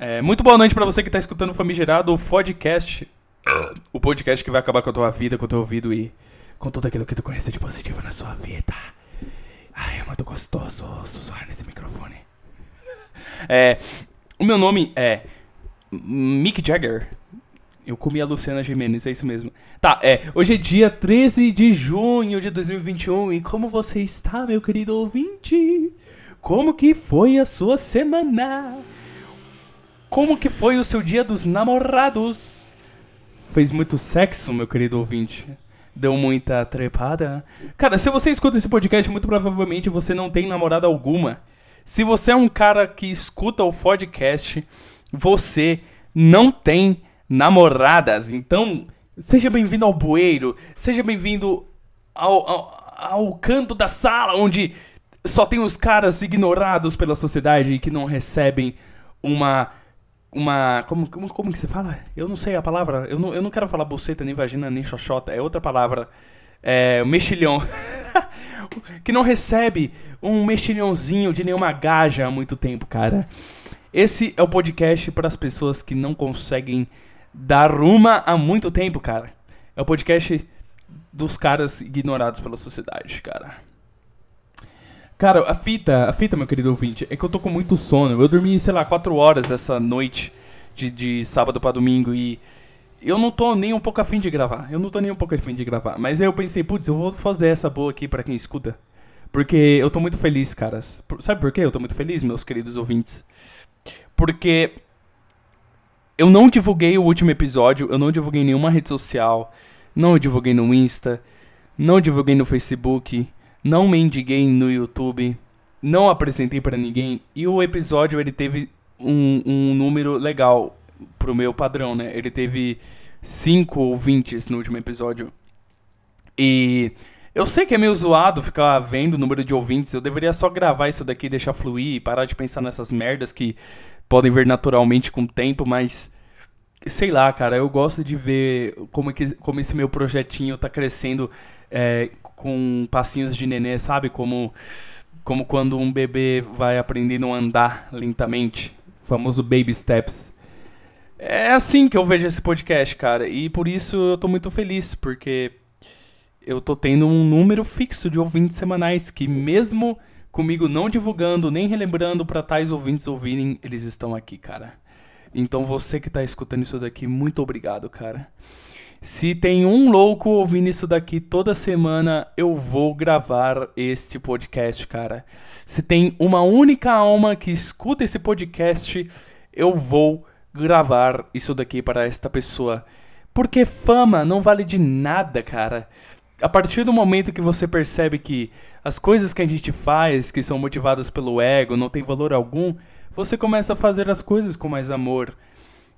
É, muito boa noite pra você que tá escutando o Famigerado, o podcast. O podcast que vai acabar com a tua vida, com o teu ouvido e com tudo aquilo que tu conhece de positivo na sua vida. Ai, é muito gostoso sussurrar nesse microfone. É, o meu nome é Mick Jagger. Eu comi a Luciana Gimenez, é isso mesmo. Tá, é. Hoje é dia 13 de junho de 2021 e como você está, meu querido ouvinte? Como que foi a sua semana? Como que foi o seu dia dos namorados? Fez muito sexo, meu querido ouvinte? Deu muita trepada? Cara, se você escuta esse podcast, muito provavelmente você não tem namorada alguma. Se você é um cara que escuta o podcast, você não tem namoradas. Então, seja bem-vindo ao bueiro, seja bem-vindo ao, ao, ao, canto da sala onde só tem os caras ignorados pela sociedade e que não recebem uma. Uma. Como, como, como que se fala? Eu não sei a palavra. Eu não, eu não quero falar buceta, nem vagina, nem xoxota. É outra palavra. É. Mexilhão. que não recebe um mexilhãozinho de nenhuma gaja há muito tempo, cara. Esse é o podcast para as pessoas que não conseguem dar uma há muito tempo, cara. É o podcast dos caras ignorados pela sociedade, cara. Cara, a fita, a fita, meu querido ouvinte, é que eu tô com muito sono. Eu dormi, sei lá, 4 horas essa noite de, de sábado para domingo e eu não tô nem um pouco afim de gravar. Eu não tô nem um pouco afim de gravar. Mas aí eu pensei, putz, eu vou fazer essa boa aqui para quem escuta. Porque eu tô muito feliz, caras. Sabe por quê eu tô muito feliz, meus queridos ouvintes? Porque eu não divulguei o último episódio, eu não divulguei nenhuma rede social, não divulguei no Insta, não divulguei no Facebook, não mendiguei no YouTube, não apresentei para ninguém e o episódio ele teve um, um número legal pro meu padrão, né? Ele teve 5 ouvintes no último episódio. E eu sei que é meio zoado ficar vendo o número de ouvintes. Eu deveria só gravar isso daqui, deixar fluir e parar de pensar nessas merdas que podem vir naturalmente com o tempo, mas sei lá, cara, eu gosto de ver como, que, como esse meu projetinho tá crescendo é, com passinhos de nenê, sabe? Como, como quando um bebê vai aprendendo a andar lentamente. O famoso baby steps. É assim que eu vejo esse podcast, cara. E por isso eu tô muito feliz, porque eu tô tendo um número fixo de ouvintes semanais que mesmo comigo não divulgando, nem relembrando para tais ouvintes ouvirem, eles estão aqui, cara. Então você que tá escutando isso daqui, muito obrigado, cara. Se tem um louco ouvindo isso daqui toda semana, eu vou gravar este podcast, cara. Se tem uma única alma que escuta esse podcast, eu vou gravar isso daqui para esta pessoa. Porque fama não vale de nada, cara. A partir do momento que você percebe que as coisas que a gente faz, que são motivadas pelo ego, não tem valor algum, você começa a fazer as coisas com mais amor.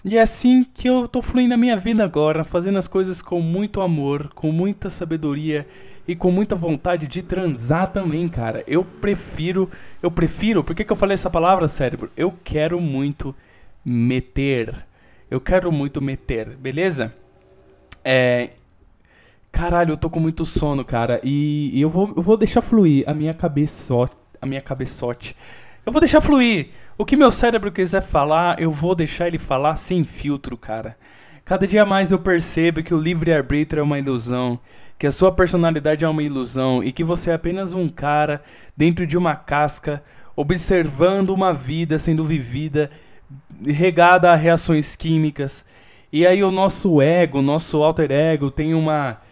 E é assim que eu tô fluindo a minha vida agora, fazendo as coisas com muito amor, com muita sabedoria e com muita vontade de transar também, cara. Eu prefiro, eu prefiro, por que, que eu falei essa palavra, cérebro? Eu quero muito meter. Eu quero muito meter, beleza? É. Caralho, eu tô com muito sono, cara. E, e eu, vou, eu vou deixar fluir a minha cabeçote. A minha cabeçote. Eu vou deixar fluir. O que meu cérebro quiser falar, eu vou deixar ele falar sem filtro, cara. Cada dia mais eu percebo que o livre-arbítrio é uma ilusão, que a sua personalidade é uma ilusão e que você é apenas um cara dentro de uma casca, observando uma vida sendo vivida, regada a reações químicas. E aí o nosso ego, o nosso alter ego tem uma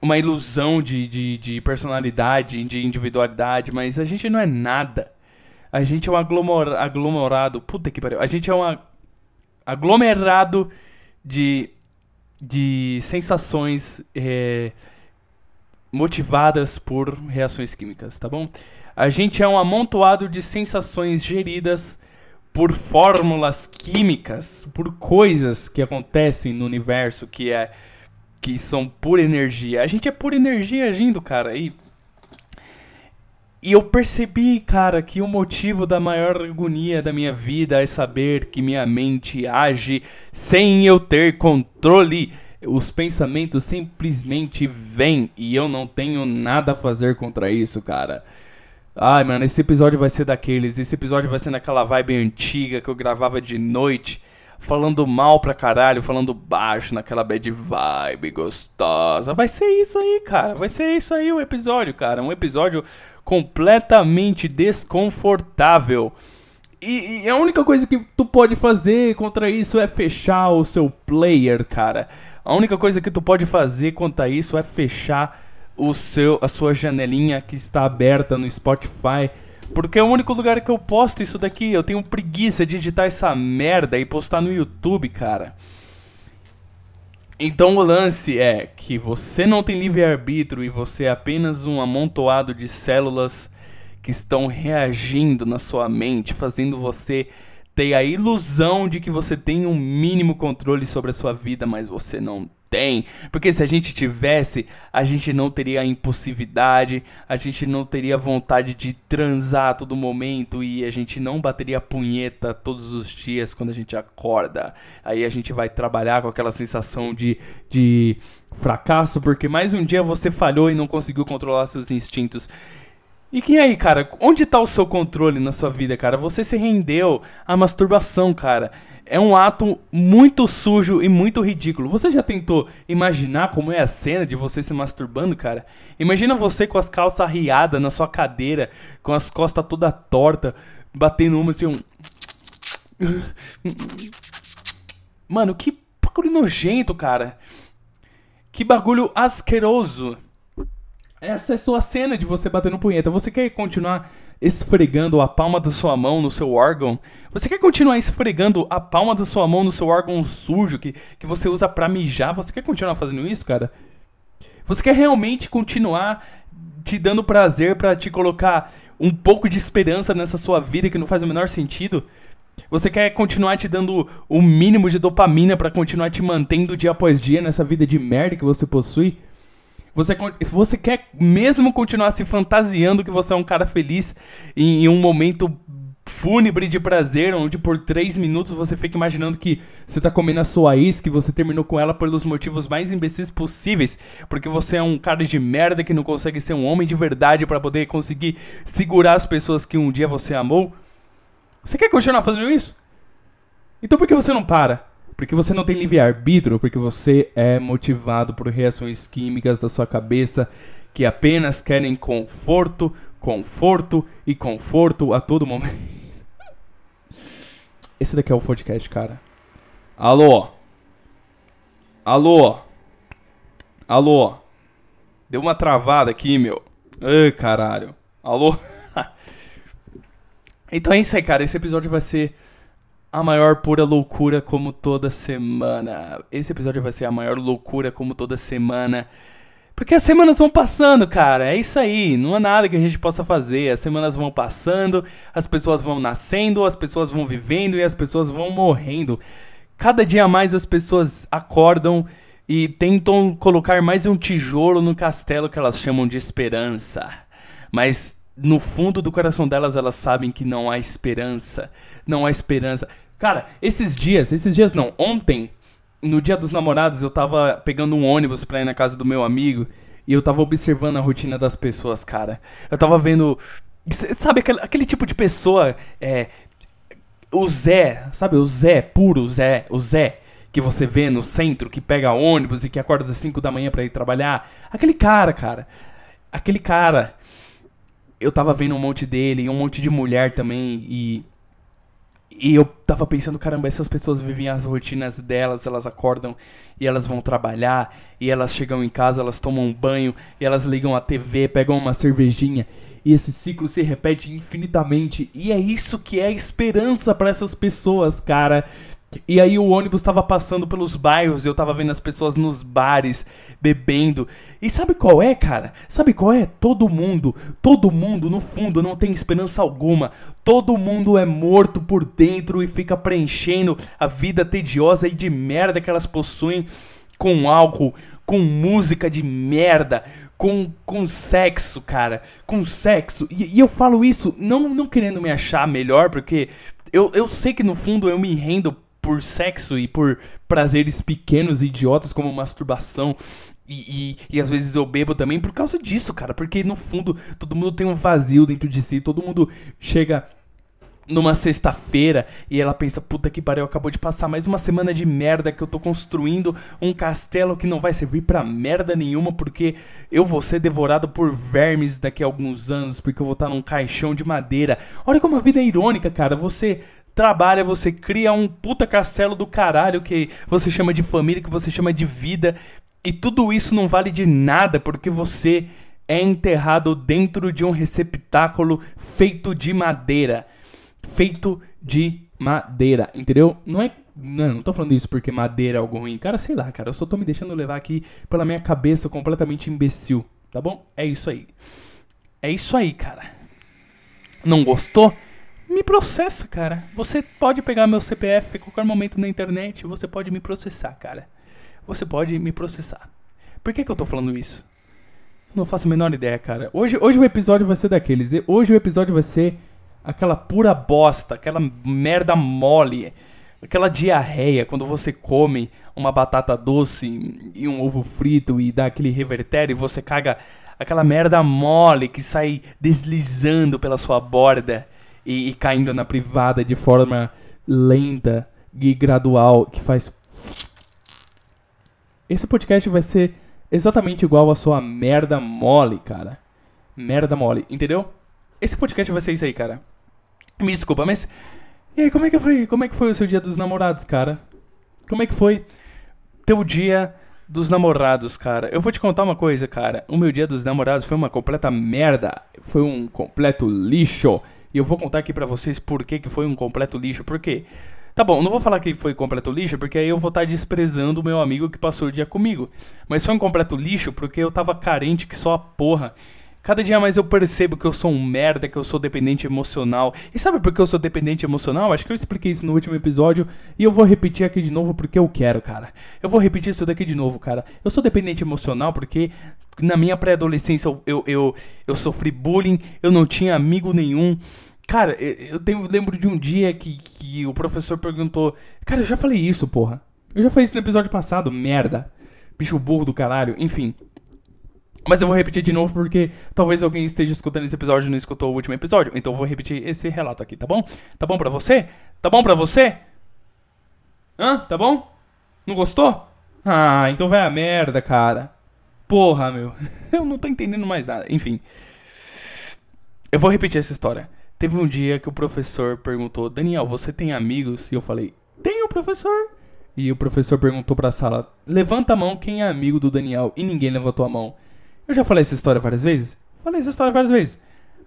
uma ilusão de, de, de personalidade, de individualidade, mas a gente não é nada. A gente é um aglomerado. Puta que pariu. A gente é um aglomerado de, de sensações é, motivadas por reações químicas, tá bom? A gente é um amontoado de sensações geridas por fórmulas químicas, por coisas que acontecem no universo que é que são pura energia. A gente é pura energia agindo, cara. E e eu percebi, cara, que o motivo da maior agonia da minha vida é saber que minha mente age sem eu ter controle. Os pensamentos simplesmente vêm e eu não tenho nada a fazer contra isso, cara. Ai, mano, esse episódio vai ser daqueles. Esse episódio vai ser naquela vibe antiga que eu gravava de noite. Falando mal pra caralho, falando baixo, naquela bad vibe gostosa. Vai ser isso aí, cara. Vai ser isso aí o episódio, cara. Um episódio completamente desconfortável. E, e, a única coisa que tu pode fazer contra isso é fechar o seu player, cara. A única coisa que tu pode fazer contra isso é fechar o seu, a sua janelinha que está aberta no Spotify. Porque é o único lugar que eu posto isso daqui. Eu tenho preguiça de editar essa merda e postar no YouTube, cara. Então o lance é que você não tem livre-arbítrio e você é apenas um amontoado de células que estão reagindo na sua mente, fazendo você ter a ilusão de que você tem um mínimo controle sobre a sua vida, mas você não tem. Porque se a gente tivesse, a gente não teria impulsividade, a gente não teria vontade de transar a todo momento e a gente não bateria punheta todos os dias quando a gente acorda. Aí a gente vai trabalhar com aquela sensação de, de fracasso, porque mais um dia você falhou e não conseguiu controlar seus instintos. E que aí, cara, onde tá o seu controle na sua vida, cara? Você se rendeu à masturbação, cara. É um ato muito sujo e muito ridículo. Você já tentou imaginar como é a cena de você se masturbando, cara? Imagina você com as calças arriadas na sua cadeira, com as costas toda torta, batendo uma assim, um... Mano, que bagulho nojento, cara. Que bagulho asqueroso. Essa é sua cena de você batendo punheta. Você quer continuar esfregando a palma da sua mão no seu órgão? Você quer continuar esfregando a palma da sua mão no seu órgão sujo que, que você usa pra mijar? Você quer continuar fazendo isso, cara? Você quer realmente continuar te dando prazer para te colocar um pouco de esperança nessa sua vida que não faz o menor sentido? Você quer continuar te dando o mínimo de dopamina para continuar te mantendo dia após dia nessa vida de merda que você possui? Você, você quer mesmo continuar se fantasiando que você é um cara feliz em, em um momento fúnebre de prazer, onde por três minutos você fica imaginando que você tá comendo a sua ex, que você terminou com ela pelos motivos mais imbecis possíveis, porque você é um cara de merda que não consegue ser um homem de verdade para poder conseguir segurar as pessoas que um dia você amou. Você quer continuar fazendo isso? Então por que você não para? Porque você não tem livre-arbítrio, porque você é motivado por reações químicas da sua cabeça que apenas querem conforto, conforto e conforto a todo momento. Esse daqui é o podcast, cara. Alô? Alô? Alô? Deu uma travada aqui, meu. Ai, caralho. Alô? então é isso aí, cara. Esse episódio vai ser a maior pura loucura como toda semana. Esse episódio vai ser a maior loucura como toda semana. Porque as semanas vão passando, cara. É isso aí. Não há nada que a gente possa fazer. As semanas vão passando, as pessoas vão nascendo, as pessoas vão vivendo e as pessoas vão morrendo. Cada dia mais as pessoas acordam e tentam colocar mais um tijolo no castelo que elas chamam de esperança. Mas no fundo do coração delas, elas sabem que não há esperança. Não há esperança. Cara, esses dias, esses dias não, ontem, no dia dos namorados, eu tava pegando um ônibus pra ir na casa do meu amigo e eu tava observando a rotina das pessoas, cara. Eu tava vendo. Sabe aquele, aquele tipo de pessoa. É, o Zé, sabe? O Zé, puro Zé, o Zé que você vê no centro, que pega ônibus e que acorda às 5 da manhã para ir trabalhar. Aquele cara, cara. Aquele cara eu tava vendo um monte dele e um monte de mulher também e e eu tava pensando, caramba, essas pessoas vivem as rotinas delas, elas acordam e elas vão trabalhar, e elas chegam em casa, elas tomam um banho, e elas ligam a TV, pegam uma cervejinha, e esse ciclo se repete infinitamente. E é isso que é esperança para essas pessoas, cara. E aí o ônibus tava passando pelos bairros, eu tava vendo as pessoas nos bares bebendo. E sabe qual é, cara? Sabe qual é? Todo mundo, todo mundo no fundo não tem esperança alguma. Todo mundo é morto por dentro e fica preenchendo a vida tediosa e de merda que elas possuem com álcool, com música de merda, com, com sexo, cara. Com sexo. E, e eu falo isso não, não querendo me achar melhor, porque eu, eu sei que no fundo eu me rendo por sexo e por prazeres pequenos e idiotas como masturbação E, e, e, às vezes eu bebo também por causa disso, cara. Porque no fundo todo mundo tem um vazio dentro de si. Todo mundo chega numa sexta-feira e ela pensa: puta que pariu, acabou de passar mais uma semana de merda que eu tô construindo um castelo que não vai servir pra merda nenhuma porque eu vou ser devorado por vermes daqui a alguns anos porque eu vou estar num caixão de madeira. Olha como a vida é irônica, cara. Você trabalha, você cria um puta castelo do caralho que você chama de família, que você chama de vida e tudo isso não vale de nada porque você é enterrado dentro de um receptáculo feito de madeira. Feito de madeira, entendeu? Não é. Não, não tô falando isso porque madeira é algo ruim. Cara, sei lá, cara. Eu só tô me deixando levar aqui pela minha cabeça completamente imbecil. Tá bom? É isso aí. É isso aí, cara. Não gostou? Me processa, cara. Você pode pegar meu CPF a qualquer momento na internet. Você pode me processar, cara você pode me processar. Por que, que eu tô falando isso? Eu não faço a menor ideia, cara. Hoje, hoje o episódio vai ser daqueles. Hoje o episódio vai ser aquela pura bosta, aquela merda mole, aquela diarreia quando você come uma batata doce e um ovo frito e dá aquele revertério e você caga aquela merda mole que sai deslizando pela sua borda e, e caindo na privada de forma lenta e gradual que faz esse podcast vai ser exatamente igual a sua merda mole, cara. Merda mole, entendeu? Esse podcast vai ser isso aí, cara. Me desculpa, mas. E aí, como é que foi? Como é que foi o seu dia dos namorados, cara? Como é que foi teu dia dos namorados, cara? Eu vou te contar uma coisa, cara. O meu dia dos namorados foi uma completa merda. Foi um completo lixo. E eu vou contar aqui pra vocês por que, que foi um completo lixo. Por quê? Tá bom, não vou falar que foi completo lixo, porque aí eu vou estar tá desprezando o meu amigo que passou o dia comigo. Mas foi um completo lixo porque eu tava carente que só a porra. Cada dia mais eu percebo que eu sou um merda, que eu sou dependente emocional. E sabe por que eu sou dependente emocional? Acho que eu expliquei isso no último episódio e eu vou repetir aqui de novo porque eu quero, cara. Eu vou repetir isso daqui de novo, cara. Eu sou dependente emocional porque na minha pré-adolescência eu, eu, eu, eu sofri bullying, eu não tinha amigo nenhum. Cara, eu tenho, lembro de um dia que, que o professor perguntou. Cara, eu já falei isso, porra. Eu já falei isso no episódio passado, merda. Bicho burro do caralho, enfim. Mas eu vou repetir de novo porque talvez alguém esteja escutando esse episódio e não escutou o último episódio. Então eu vou repetir esse relato aqui, tá bom? Tá bom pra você? Tá bom pra você? Hã? Tá bom? Não gostou? Ah, então vai a merda, cara. Porra, meu. Eu não tô entendendo mais nada. Enfim. Eu vou repetir essa história. Teve um dia que o professor perguntou: Daniel, você tem amigos? E eu falei: Tenho, professor. E o professor perguntou pra sala: Levanta a mão quem é amigo do Daniel. E ninguém levantou a mão. Eu já falei essa história várias vezes? Falei essa história várias vezes.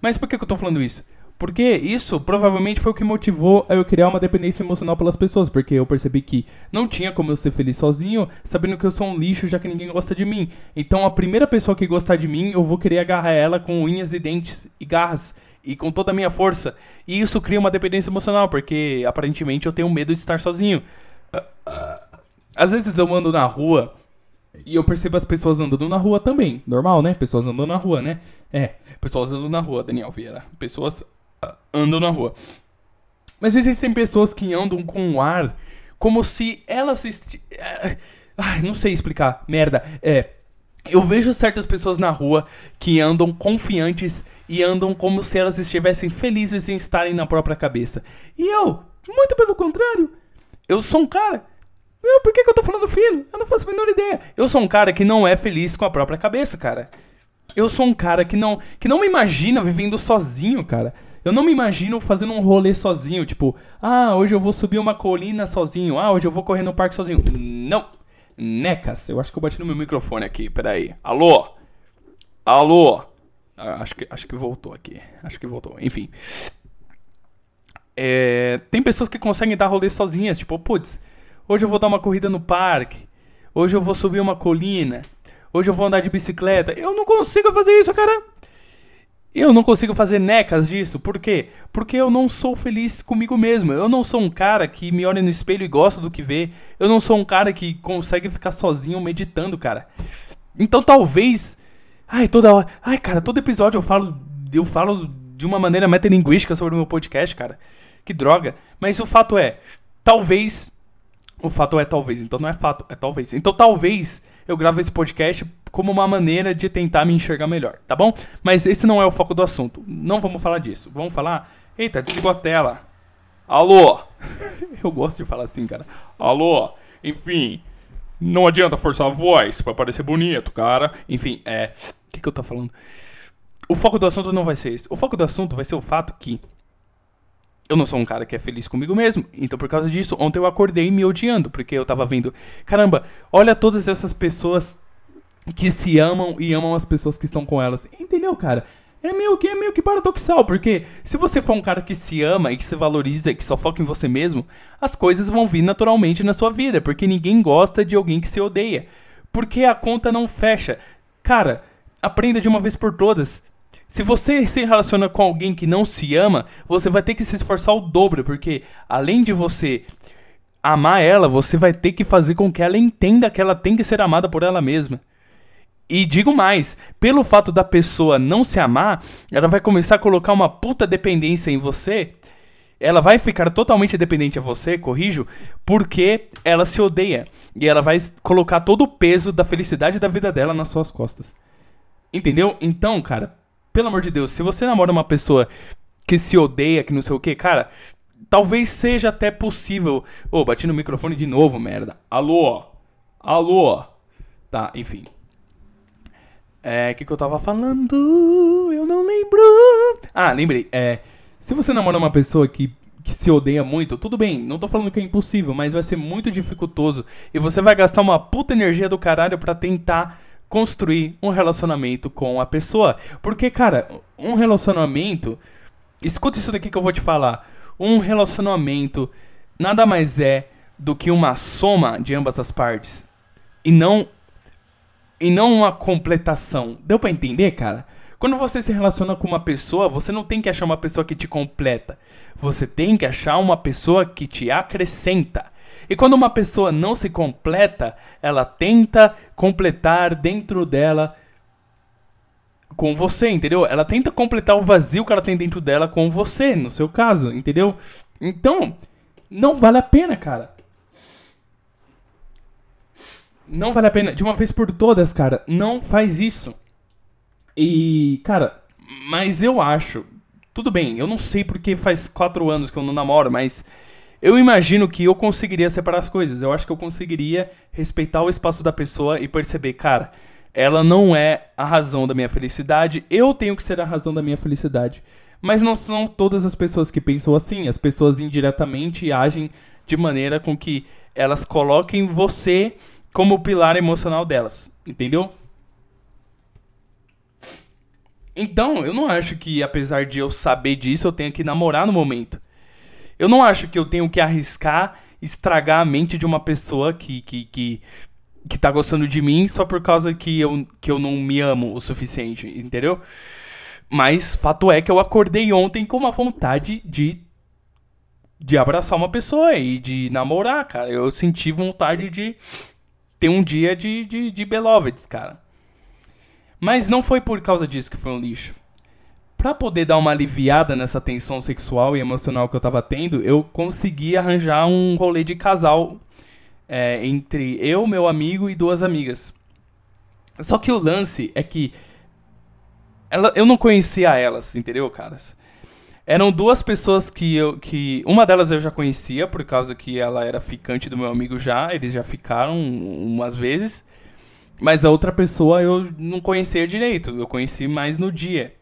Mas por que, que eu tô falando isso? Porque isso provavelmente foi o que motivou eu criar uma dependência emocional pelas pessoas. Porque eu percebi que não tinha como eu ser feliz sozinho, sabendo que eu sou um lixo já que ninguém gosta de mim. Então a primeira pessoa que gostar de mim, eu vou querer agarrar ela com unhas e dentes e garras e com toda a minha força. E isso cria uma dependência emocional, porque aparentemente eu tenho medo de estar sozinho. Às vezes eu ando na rua e eu percebo as pessoas andando na rua também. Normal, né? Pessoas andando na rua, né? É, pessoas andando na rua, Daniel Vieira. Pessoas andam na rua. Mas existem pessoas que andam com o ar como se elas. Esti... Ai, não sei explicar. Merda. É. Eu vejo certas pessoas na rua que andam confiantes e andam como se elas estivessem felizes em estarem na própria cabeça. E eu, muito pelo contrário, eu sou um cara. Meu, por que, que eu tô falando fino? Eu não faço a menor ideia. Eu sou um cara que não é feliz com a própria cabeça, cara. Eu sou um cara que não, que não me imagina vivendo sozinho, cara. Eu não me imagino fazendo um rolê sozinho, tipo, ah, hoje eu vou subir uma colina sozinho, ah, hoje eu vou correr no parque sozinho. Não. Necas, eu acho que eu bati no meu microfone aqui, peraí. Alô? Alô? Ah, acho, que, acho que voltou aqui. Acho que voltou. Enfim. É, tem pessoas que conseguem dar rolê sozinhas, tipo, putz, hoje eu vou dar uma corrida no parque. Hoje eu vou subir uma colina. Hoje eu vou andar de bicicleta. Eu não consigo fazer isso, cara. Eu não consigo fazer necas disso. Por quê? Porque eu não sou feliz comigo mesmo. Eu não sou um cara que me olha no espelho e gosta do que vê. Eu não sou um cara que consegue ficar sozinho meditando, cara. Então talvez Ai, toda hora. Ai, cara, todo episódio eu falo. Eu falo de uma maneira metalinguística sobre o meu podcast, cara. Que droga. Mas o fato é, talvez O fato é talvez, então não é fato, é talvez. Então talvez eu grave esse podcast como uma maneira de tentar me enxergar melhor, tá bom? Mas esse não é o foco do assunto. Não vamos falar disso. Vamos falar. Eita, desligou a tela. Alô? eu gosto de falar assim, cara. Alô? Enfim, não adianta forçar a voz pra parecer bonito, cara. Enfim, é. O que, que eu tô falando? O foco do assunto não vai ser esse. O foco do assunto vai ser o fato que eu não sou um cara que é feliz comigo mesmo. Então, por causa disso, ontem eu acordei me odiando, porque eu tava vendo, caramba, olha todas essas pessoas que se amam e amam as pessoas que estão com elas. Entendeu, cara? É meio que é meio que paradoxal, porque se você for um cara que se ama e que se valoriza e que só foca em você mesmo, as coisas vão vir naturalmente na sua vida, porque ninguém gosta de alguém que se odeia. Porque a conta não fecha. Cara, aprenda de uma vez por todas. Se você se relaciona com alguém que não se ama, você vai ter que se esforçar o dobro, porque além de você amar ela, você vai ter que fazer com que ela entenda que ela tem que ser amada por ela mesma. E digo mais, pelo fato da pessoa não se amar, ela vai começar a colocar uma puta dependência em você. Ela vai ficar totalmente dependente a você, corrijo, porque ela se odeia. E ela vai colocar todo o peso da felicidade da vida dela nas suas costas. Entendeu? Então, cara, pelo amor de Deus, se você namora uma pessoa que se odeia, que não sei o que, cara, talvez seja até possível. Ô, oh, bati no microfone de novo, merda. Alô? Alô? Tá, enfim. É, o que, que eu tava falando? Eu não lembro. Ah, lembrei. É, se você namora uma pessoa que, que se odeia muito, tudo bem, não tô falando que é impossível, mas vai ser muito dificultoso. E você vai gastar uma puta energia do caralho pra tentar construir um relacionamento com a pessoa. Porque, cara, um relacionamento. Escuta isso daqui que eu vou te falar. Um relacionamento nada mais é do que uma soma de ambas as partes. E não. E não uma completação. Deu para entender, cara? Quando você se relaciona com uma pessoa, você não tem que achar uma pessoa que te completa. Você tem que achar uma pessoa que te acrescenta. E quando uma pessoa não se completa, ela tenta completar dentro dela com você, entendeu? Ela tenta completar o vazio que ela tem dentro dela com você, no seu caso, entendeu? Então, não vale a pena, cara. Não vale a pena. De uma vez por todas, cara, não faz isso. E, cara, mas eu acho. Tudo bem, eu não sei porque faz quatro anos que eu não namoro, mas eu imagino que eu conseguiria separar as coisas. Eu acho que eu conseguiria respeitar o espaço da pessoa e perceber, cara, ela não é a razão da minha felicidade, eu tenho que ser a razão da minha felicidade. Mas não são todas as pessoas que pensam assim. As pessoas indiretamente agem de maneira com que elas coloquem você como o pilar emocional delas. Entendeu? Então, eu não acho que, apesar de eu saber disso, eu tenha que namorar no momento. Eu não acho que eu tenho que arriscar estragar a mente de uma pessoa que, que, que, que tá gostando de mim só por causa que eu, que eu não me amo o suficiente, entendeu? Mas fato é que eu acordei ontem com uma vontade de de abraçar uma pessoa e de namorar, cara. Eu senti vontade de ter um dia de, de, de beloveds, cara. Mas não foi por causa disso que foi um lixo para poder dar uma aliviada nessa tensão sexual e emocional que eu tava tendo, eu consegui arranjar um rolê de casal é, entre eu, meu amigo e duas amigas. Só que o lance é que ela, eu não conhecia elas, entendeu, caras? Eram duas pessoas que eu. que Uma delas eu já conhecia, por causa que ela era ficante do meu amigo já, eles já ficaram umas vezes. Mas a outra pessoa eu não conhecia direito, eu conheci mais no dia.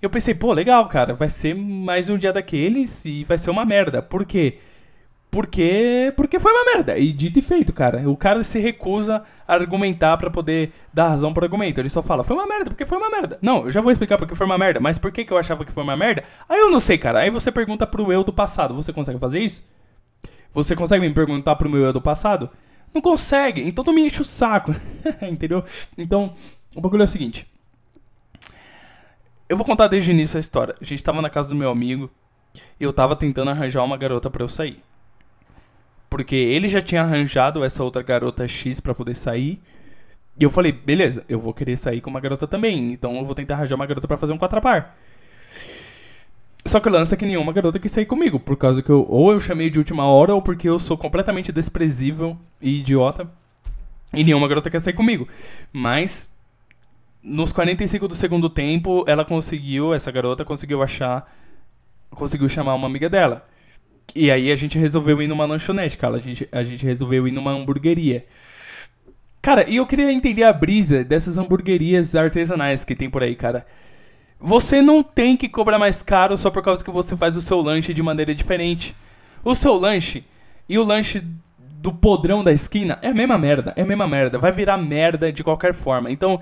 Eu pensei, pô, legal, cara, vai ser mais um dia daqueles e vai ser uma merda. Por quê? Porque, porque foi uma merda. E dito e feito, cara. O cara se recusa a argumentar para poder dar razão pro argumento. Ele só fala, foi uma merda, porque foi uma merda. Não, eu já vou explicar porque foi uma merda. Mas por que, que eu achava que foi uma merda? Aí eu não sei, cara. Aí você pergunta pro eu do passado. Você consegue fazer isso? Você consegue me perguntar pro meu eu do passado? Não consegue. Então tu me enche o saco. Entendeu? Então, o bagulho é o seguinte. Eu vou contar desde o início a história. A gente tava na casa do meu amigo e eu tava tentando arranjar uma garota para eu sair. Porque ele já tinha arranjado essa outra garota X para poder sair. E eu falei, beleza, eu vou querer sair com uma garota também. Então eu vou tentar arranjar uma garota para fazer um quatrapar. Só que o lance é que nenhuma garota quis sair comigo, por causa que eu, ou eu chamei de última hora, ou porque eu sou completamente desprezível e idiota. E nenhuma garota quer sair comigo. Mas, nos 45 do segundo tempo, ela conseguiu, essa garota conseguiu achar. Conseguiu chamar uma amiga dela. E aí a gente resolveu ir numa lanchonete, cara. A gente, a gente resolveu ir numa hamburgueria. Cara, e eu queria entender a brisa dessas hamburguerias artesanais que tem por aí, cara. Você não tem que cobrar mais caro só por causa que você faz o seu lanche de maneira diferente. O seu lanche e o lanche do podrão da esquina é a mesma merda, é a mesma merda. Vai virar merda de qualquer forma. Então,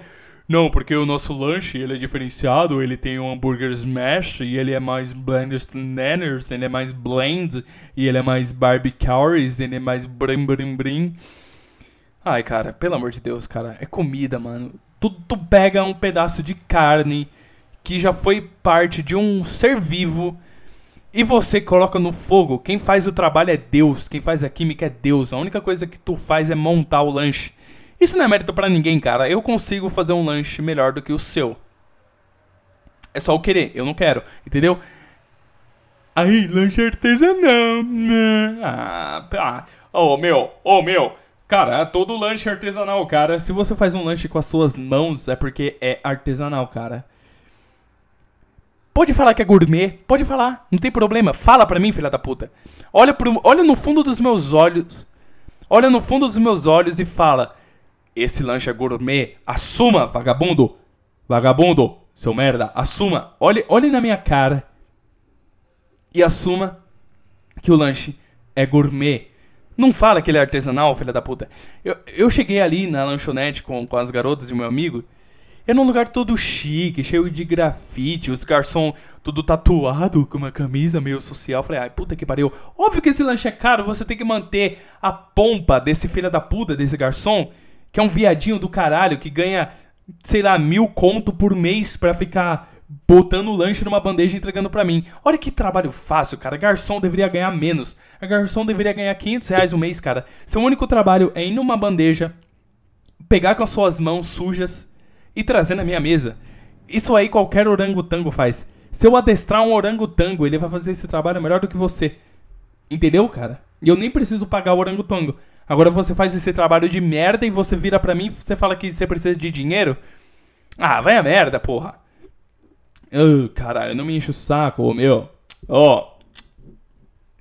não, porque o nosso lanche ele é diferenciado, ele tem um hambúrguer smash e ele é mais blenders nanners, ele é mais blend e ele é mais barbecues, ele é mais brim brim brim. Ai, cara, pelo amor de Deus, cara, é comida, mano. Tu, tu pega um pedaço de carne que já foi parte de um ser vivo e você coloca no fogo. Quem faz o trabalho é Deus, quem faz a química é Deus. A única coisa que tu faz é montar o lanche. Isso não é mérito para ninguém, cara. Eu consigo fazer um lanche melhor do que o seu. É só eu querer, eu não quero, entendeu? Aí, lanche artesanal. Né? Ah, ah. Oh, meu, oh, meu. Cara, é todo lanche artesanal, cara. Se você faz um lanche com as suas mãos, é porque é artesanal, cara. Pode falar que é gourmet, pode falar, não tem problema. Fala pra mim, filha da puta. Olha, pro, olha no fundo dos meus olhos. Olha no fundo dos meus olhos e fala: esse lanche é gourmet. Assuma, vagabundo. Vagabundo, seu merda. Assuma. Olhe, olhe na minha cara. E assuma que o lanche é gourmet. Não fala que ele é artesanal, filha da puta. Eu, eu cheguei ali na lanchonete com, com as garotas e o meu amigo. Era um lugar todo chique, cheio de grafite, os garçom tudo tatuado com uma camisa meio social. Falei, ai, puta que pariu. Óbvio que esse lanche é caro, você tem que manter a pompa desse filho da puta, desse garçom que é um viadinho do caralho que ganha, sei lá, mil conto por mês pra ficar botando o lanche numa bandeja e entregando para mim. Olha que trabalho fácil, cara. Garçom deveria ganhar menos. A garçom deveria ganhar 500 reais o mês, cara. Seu único trabalho é ir numa bandeja, pegar com as suas mãos sujas e trazer na minha mesa. Isso aí qualquer orangotango faz. Se eu adestrar um orangotango, ele vai fazer esse trabalho melhor do que você. Entendeu, cara? E eu nem preciso pagar o orangotango. Agora você faz esse trabalho de merda e você vira pra mim e você fala que você precisa de dinheiro? Ah, vai a merda, porra. Caralho, não me enche o saco, meu. Ó. Oh.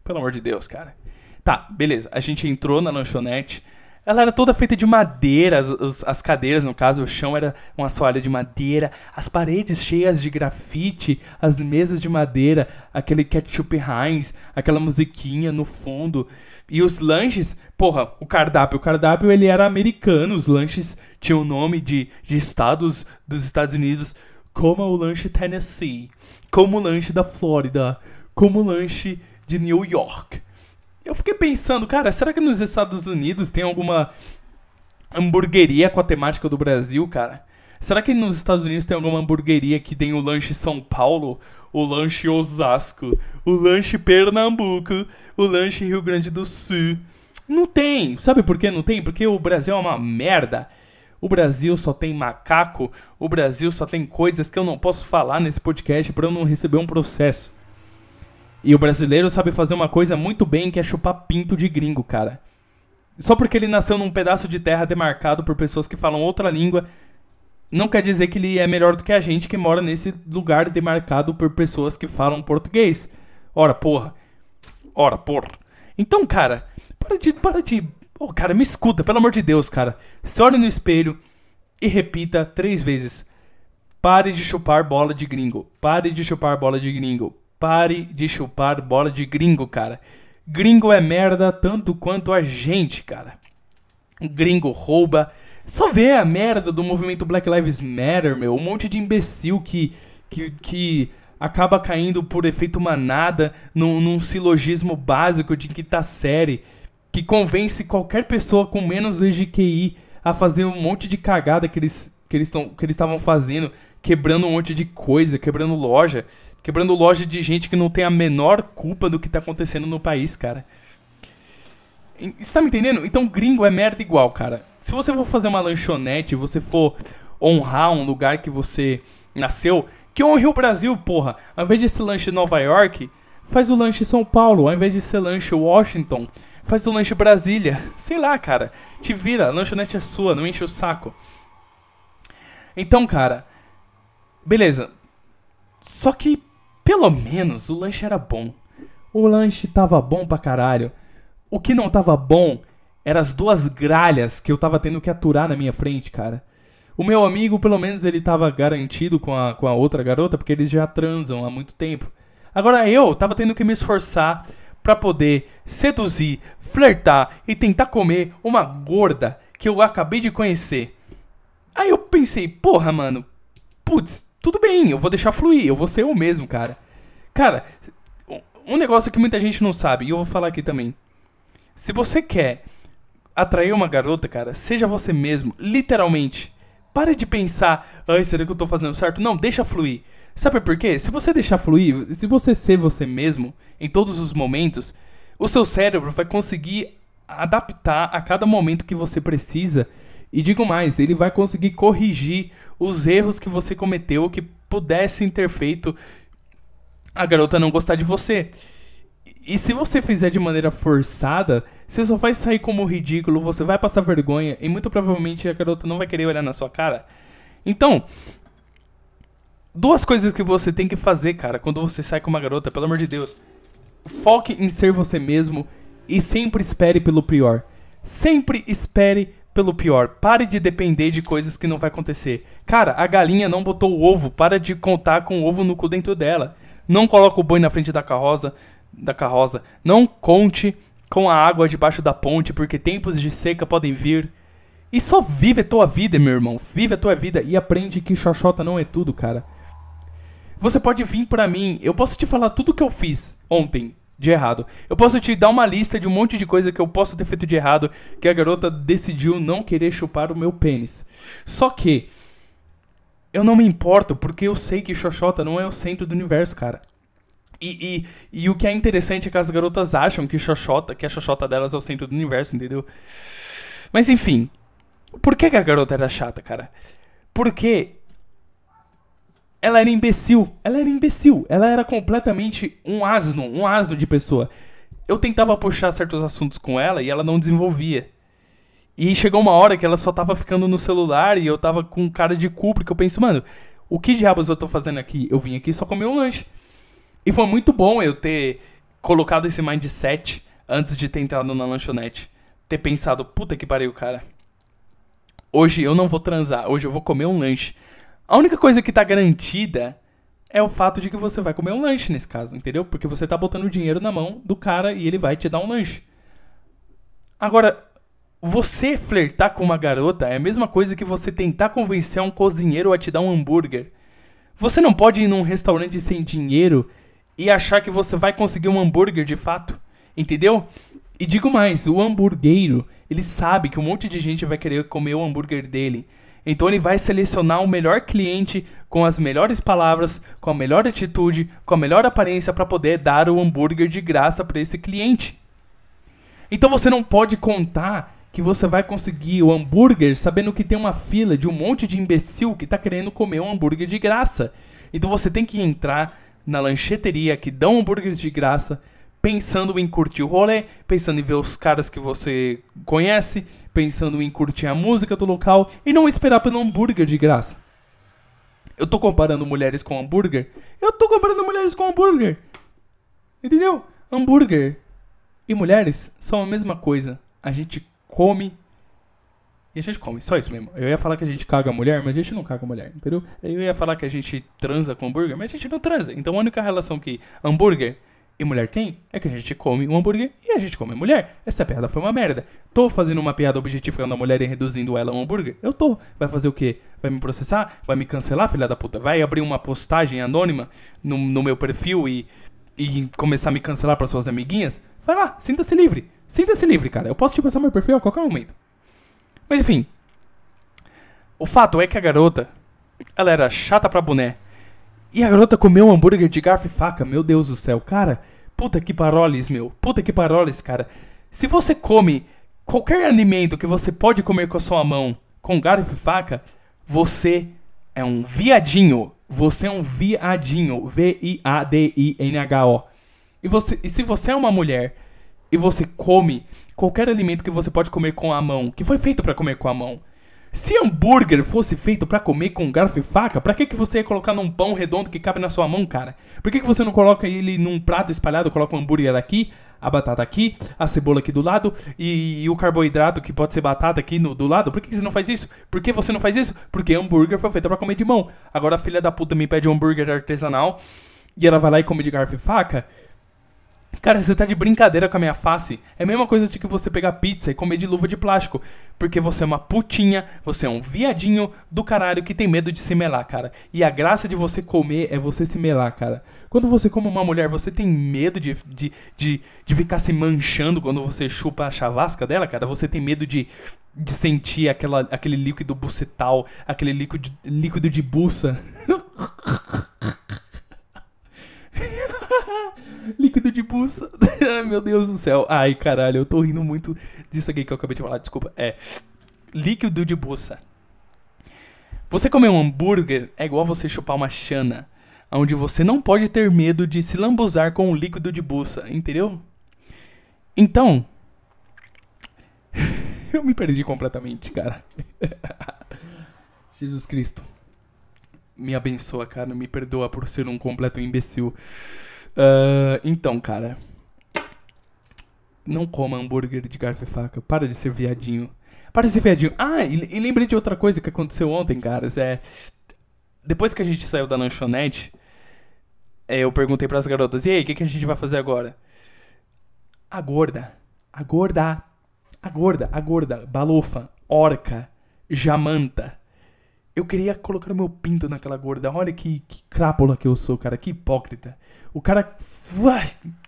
Pelo amor de Deus, cara. Tá, beleza. A gente entrou na lanchonete. Ela era toda feita de madeira, as, as, cadeiras, no caso, o chão era uma assoalho de madeira, as paredes cheias de grafite, as mesas de madeira, aquele ketchup Heinz, aquela musiquinha no fundo. E os lanches, porra, o cardápio, o cardápio ele era americano, os lanches tinham o nome de, de estados dos Estados Unidos, como o lanche Tennessee, como o lanche da Flórida, como o lanche de New York. Eu fiquei pensando, cara, será que nos Estados Unidos tem alguma hamburgueria com a temática do Brasil, cara? Será que nos Estados Unidos tem alguma hamburgueria que tem o lanche São Paulo, o lanche Osasco, o lanche Pernambuco, o lanche Rio Grande do Sul? Não tem. Sabe por que não tem? Porque o Brasil é uma merda. O Brasil só tem macaco, o Brasil só tem coisas que eu não posso falar nesse podcast para eu não receber um processo. E o brasileiro sabe fazer uma coisa muito bem, que é chupar pinto de gringo, cara. Só porque ele nasceu num pedaço de terra demarcado por pessoas que falam outra língua, não quer dizer que ele é melhor do que a gente que mora nesse lugar demarcado por pessoas que falam português. Ora, porra. Ora, porra. Então, cara, para de. Para de. Oh, cara, me escuta, pelo amor de Deus, cara. Se olhe no espelho e repita três vezes. Pare de chupar bola de gringo. Pare de chupar bola de gringo. Pare de chupar bola de gringo, cara. Gringo é merda tanto quanto a gente, cara. Gringo rouba. Só vê a merda do movimento Black Lives Matter, meu. Um monte de imbecil que, que, que acaba caindo por efeito manada num, num silogismo básico de quinta série. Que convence qualquer pessoa com menos EGQI a fazer um monte de cagada que eles que eles estavam fazendo, quebrando um monte de coisa, quebrando loja. Quebrando loja de gente que não tem a menor culpa do que tá acontecendo no país, cara. Você tá me entendendo? Então gringo é merda igual, cara. Se você for fazer uma lanchonete, você for honrar um lugar que você nasceu, que honre o Brasil, porra. Ao invés de ser lanche Nova York, faz o lanche São Paulo. Ao invés de ser lanche Washington, faz o lanche Brasília. Sei lá, cara. Te vira, a lanchonete é sua, não enche o saco. Então, cara, beleza. Só que, pelo menos, o lanche era bom. O lanche tava bom pra caralho. O que não tava bom eram as duas gralhas que eu tava tendo que aturar na minha frente, cara. O meu amigo, pelo menos, ele tava garantido com a, com a outra garota, porque eles já transam há muito tempo. Agora eu tava tendo que me esforçar para poder seduzir, flertar e tentar comer uma gorda que eu acabei de conhecer. Aí eu pensei, porra, mano, putz, tudo bem, eu vou deixar fluir, eu vou ser eu mesmo, cara. Cara, um negócio que muita gente não sabe, e eu vou falar aqui também. Se você quer atrair uma garota, cara, seja você mesmo, literalmente. Pare de pensar, ai, será que eu tô fazendo certo? Não, deixa fluir. Sabe por quê? Se você deixar fluir, se você ser você mesmo em todos os momentos, o seu cérebro vai conseguir adaptar a cada momento que você precisa. E digo mais, ele vai conseguir corrigir os erros que você cometeu que pudessem ter feito a garota não gostar de você. E se você fizer de maneira forçada, você só vai sair como ridículo, você vai passar vergonha e muito provavelmente a garota não vai querer olhar na sua cara. Então, duas coisas que você tem que fazer, cara, quando você sai com uma garota, pelo amor de Deus. Foque em ser você mesmo e sempre espere pelo pior. Sempre espere pelo pior. Pare de depender de coisas que não vai acontecer. Cara, a galinha não botou o ovo, para de contar com o ovo no cu dentro dela. Não coloca o boi na frente da carroça, da carroça. Não conte com a água debaixo da ponte, porque tempos de seca podem vir. E só vive a tua vida, meu irmão. Vive a tua vida e aprende que xoxota não é tudo, cara. Você pode vir para mim, eu posso te falar tudo que eu fiz ontem de errado. Eu posso te dar uma lista de um monte de coisa que eu posso ter feito de errado, que a garota decidiu não querer chupar o meu pênis. Só que eu não me importo, porque eu sei que xoxota não é o centro do universo, cara. E, e, e, o que é interessante é que as garotas acham que Xoxota, que a Xoxota delas é o centro do universo, entendeu? Mas enfim. Por que, que a garota era chata, cara? Porque ela era imbecil. Ela era imbecil. Ela era completamente um asno, um asno de pessoa. Eu tentava puxar certos assuntos com ela e ela não desenvolvia. E chegou uma hora que ela só tava ficando no celular e eu tava com cara de cu, porque eu penso, mano, o que diabos eu tô fazendo aqui? Eu vim aqui só comer um lanche. E foi muito bom eu ter colocado esse mindset antes de ter entrado na lanchonete. Ter pensado, puta que pariu, cara. Hoje eu não vou transar, hoje eu vou comer um lanche. A única coisa que tá garantida é o fato de que você vai comer um lanche nesse caso, entendeu? Porque você tá botando dinheiro na mão do cara e ele vai te dar um lanche. Agora, você flertar com uma garota é a mesma coisa que você tentar convencer um cozinheiro a te dar um hambúrguer. Você não pode ir num restaurante sem dinheiro e achar que você vai conseguir um hambúrguer de fato. Entendeu? E digo mais, o hamburgueiro, ele sabe que um monte de gente vai querer comer o hambúrguer dele. Então ele vai selecionar o melhor cliente com as melhores palavras, com a melhor atitude, com a melhor aparência para poder dar o hambúrguer de graça para esse cliente. Então você não pode contar que você vai conseguir o hambúrguer sabendo que tem uma fila de um monte de imbecil que está querendo comer um hambúrguer de graça. Então você tem que entrar na lancheteria que dão hambúrgueres de graça, pensando em curtir o rolê, pensando em ver os caras que você conhece, pensando em curtir a música do local e não esperar pelo hambúrguer de graça. Eu tô comparando mulheres com hambúrguer? Eu tô comparando mulheres com hambúrguer. Entendeu? Hambúrguer e mulheres são a mesma coisa. A gente come e a gente come, só isso mesmo. Eu ia falar que a gente caga a mulher, mas a gente não caga a mulher, entendeu? Eu ia falar que a gente transa com hambúrguer, mas a gente não transa. Então a única relação que hambúrguer e mulher tem é que a gente come um hambúrguer e a gente come mulher. Essa piada foi uma merda. Tô fazendo uma piada objetificando a mulher e reduzindo ela a um hambúrguer? Eu tô. Vai fazer o quê? Vai me processar? Vai me cancelar, filha da puta? Vai abrir uma postagem anônima no, no meu perfil e, e começar a me cancelar para suas amiguinhas? Vai lá, sinta-se livre. Sinta-se livre, cara. Eu posso te passar meu perfil a qualquer momento. Mas enfim. O fato é que a garota, ela era chata pra boné. E a garota comeu um hambúrguer de garfo e faca, meu Deus do céu. Cara, puta que paroles, meu. Puta que paroles, cara. Se você come qualquer alimento que você pode comer com a sua mão com garfo e faca, você é um viadinho. Você é um viadinho. V-I-A-D-I-N-H-O. E, você, e se você é uma mulher e você come qualquer alimento que você pode comer com a mão, que foi feito para comer com a mão, se hambúrguer fosse feito para comer com garfo e faca, pra que, que você ia colocar num pão redondo que cabe na sua mão, cara? Por que, que você não coloca ele num prato espalhado, coloca o um hambúrguer aqui, a batata aqui, a cebola aqui do lado e, e o carboidrato que pode ser batata aqui no, do lado? Por que, que você não faz isso? Por que você não faz isso? Porque hambúrguer foi feito para comer de mão. Agora a filha da puta me pede um hambúrguer artesanal e ela vai lá e come de garfo e faca. Cara, você tá de brincadeira com a minha face. É a mesma coisa de que você pegar pizza e comer de luva de plástico. Porque você é uma putinha, você é um viadinho do caralho que tem medo de se melar, cara. E a graça de você comer é você se melar, cara. Quando você come uma mulher, você tem medo de, de, de, de ficar se manchando quando você chupa a chavasca dela, cara. Você tem medo de, de sentir aquela, aquele líquido bucetal, aquele líquido, líquido de buça. Líquido de buça. Meu Deus do céu. Ai, caralho, eu tô rindo muito disso aqui que eu acabei de falar. Desculpa. É. Líquido de buça. Você comer um hambúrguer é igual você chupar uma chana. Onde você não pode ter medo de se lambuzar com o líquido de buça, entendeu? Então. eu me perdi completamente, cara. Jesus Cristo. Me abençoa, cara. Me perdoa por ser um completo imbecil. Uh, então, cara. Não coma hambúrguer de garfo e faca. Para de ser viadinho. Para de ser viadinho. Ah, e, e lembrei de outra coisa que aconteceu ontem, cara. É, depois que a gente saiu da lanchonete, é, eu perguntei para as garotas: e aí, o que, que a gente vai fazer agora? A gorda. A gorda. A gorda. A gorda. Balofa. Orca. Jamanta. Eu queria colocar o meu pinto naquela gorda. Olha que, que crápula que eu sou, cara. Que hipócrita. O cara.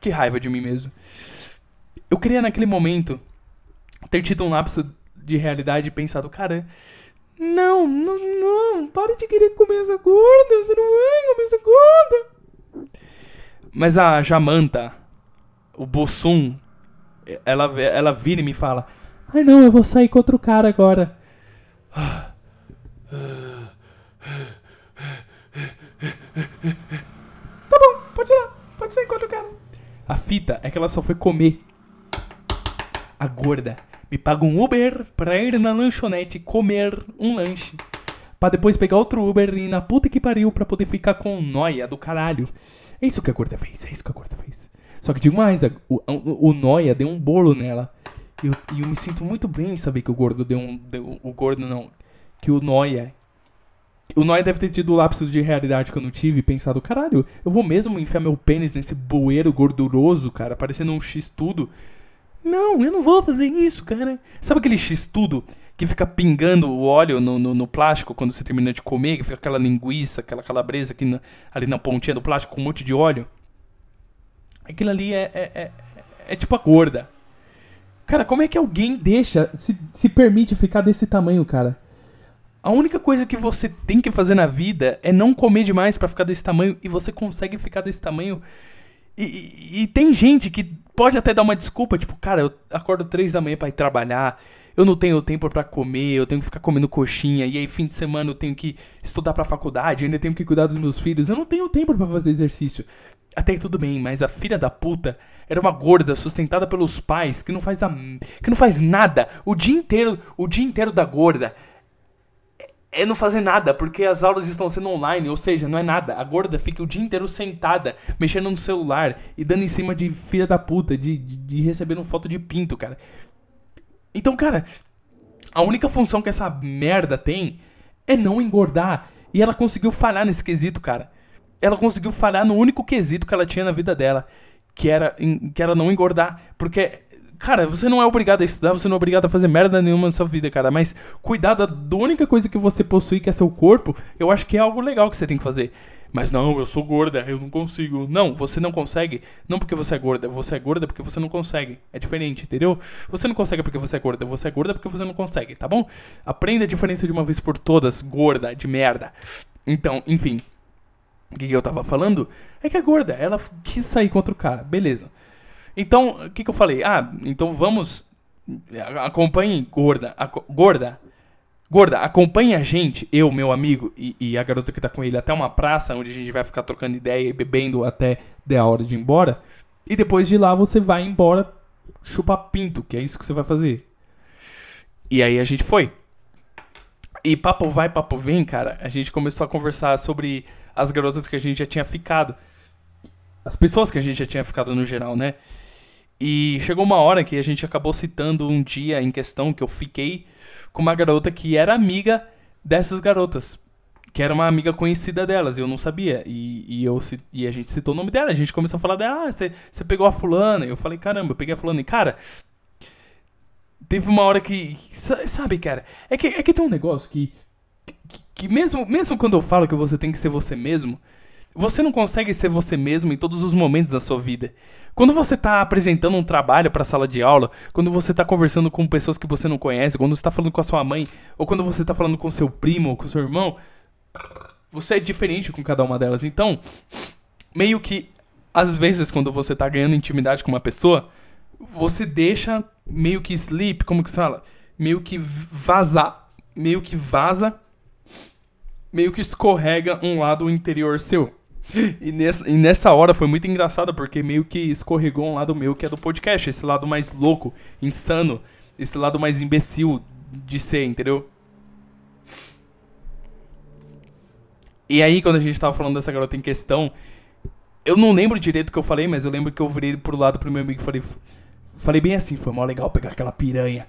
Que raiva de mim mesmo. Eu queria naquele momento ter tido um lapso de realidade e pensado, cara. Não, não, não, para de querer comer essa gorda, você não vai comer essa gorda. Mas a Jamanta, o Bossum, ela, ela vira e me fala: Ai não, eu vou sair com outro cara agora. Tá bom, pode ir lá. Pode ser enquanto eu quero. A fita é que ela só foi comer. A gorda me paga um Uber pra ir na lanchonete comer um lanche. Pra depois pegar outro Uber e ir na puta que pariu pra poder ficar com noia do caralho. É isso que a gorda fez, é isso que a gorda fez. Só que digo mais, o, o, o noia deu um bolo nela. E eu, eu, me sinto muito bem em saber que o gordo deu um. Deu, o gordo não. Que o noia o Noia deve ter tido o lapso de realidade que eu não tive e pensado, caralho, eu vou mesmo enfiar meu pênis nesse bueiro gorduroso, cara, parecendo um X-tudo. Não, eu não vou fazer isso, cara. Sabe aquele X-tudo que fica pingando o óleo no, no, no, plástico quando você termina de comer, que fica aquela linguiça, aquela calabresa aqui na, ali na pontinha do plástico com um monte de óleo? Aquilo ali é, é, é, é tipo a gorda. Cara, como é que alguém deixa, se, se permite ficar desse tamanho, cara? A única coisa que você tem que fazer na vida é não comer demais para ficar desse tamanho e você consegue ficar desse tamanho. E, e, e, tem gente que pode até dar uma desculpa, tipo, cara, eu acordo três da manhã para ir trabalhar, eu não tenho tempo para comer, eu tenho que ficar comendo coxinha, e aí fim de semana eu tenho que estudar pra faculdade, ainda tenho que cuidar dos meus filhos, eu não tenho tempo para fazer exercício. Até aí tudo bem, mas a filha da puta era uma gorda sustentada pelos pais que não faz a, que não faz nada o dia inteiro, o dia inteiro da gorda é não fazer nada, porque as aulas estão sendo online, ou seja, não é nada. A gorda fica o dia inteiro sentada, mexendo no celular e dando em cima de filha da puta, de, de, de recebendo foto de pinto, cara. Então, cara, a única função que essa merda tem é não engordar. E ela conseguiu falhar nesse quesito, cara. Ela conseguiu falhar no único quesito que ela tinha na vida dela, que era, que era não engordar. Porque Cara, você não é obrigado a estudar, você não é obrigado a fazer merda nenhuma na sua vida, cara. Mas cuidar da, única coisa que você possui, que é seu corpo, eu acho que é algo legal que você tem que fazer. Mas não, eu sou gorda, eu não consigo. Não, você não consegue, não porque você é gorda. Você é gorda porque você não consegue. É diferente, entendeu? Você não consegue porque você é gorda. Você é gorda porque você não consegue, tá bom? Aprenda a diferença de uma vez por todas, gorda, de merda. Então, enfim. O que eu tava falando é que a gorda, ela quis sair contra o cara. Beleza. Então, o que, que eu falei? Ah, então vamos. Acompanhe gorda. Gorda. Gorda, acompanhe a gente, eu, meu amigo e, e, a garota que tá com ele, até uma praça onde a gente vai ficar trocando ideia e bebendo até der a hora de ir embora. E depois de lá você vai embora chupar pinto, que é isso que você vai fazer. E aí a gente foi. E papo vai, papo vem, cara. A gente começou a conversar sobre as garotas que a gente já tinha ficado. As pessoas que a gente já tinha ficado no geral, né? E chegou uma hora que a gente acabou citando um dia em questão que eu fiquei com uma garota que era amiga dessas garotas. Que era uma amiga conhecida delas, eu não sabia. E, e, eu, e a gente citou o nome dela, a gente começou a falar dela, ah, você, você pegou a fulana. Eu falei, caramba, eu peguei a fulana. E, cara, teve uma hora que. Sabe, cara, é que, é que tem um negócio que, que, que mesmo, mesmo quando eu falo que você tem que ser você mesmo, você não consegue ser você mesmo em todos os momentos da sua vida. Quando você está apresentando um trabalho para a sala de aula, quando você está conversando com pessoas que você não conhece, quando você está falando com a sua mãe, ou quando você está falando com seu primo ou com seu irmão, você é diferente com cada uma delas. Então, meio que às vezes quando você está ganhando intimidade com uma pessoa, você deixa meio que sleep, como que se fala? Meio que vazar, meio que vaza, meio que escorrega um lado interior seu. E nessa, e nessa hora foi muito engraçado, porque meio que escorregou um lado meu que é do podcast, esse lado mais louco, insano, esse lado mais imbecil de ser, entendeu? E aí, quando a gente tava falando dessa garota em questão, eu não lembro direito o que eu falei, mas eu lembro que eu virei pro lado pro meu amigo e falei. Falei bem assim, foi mó legal pegar aquela piranha.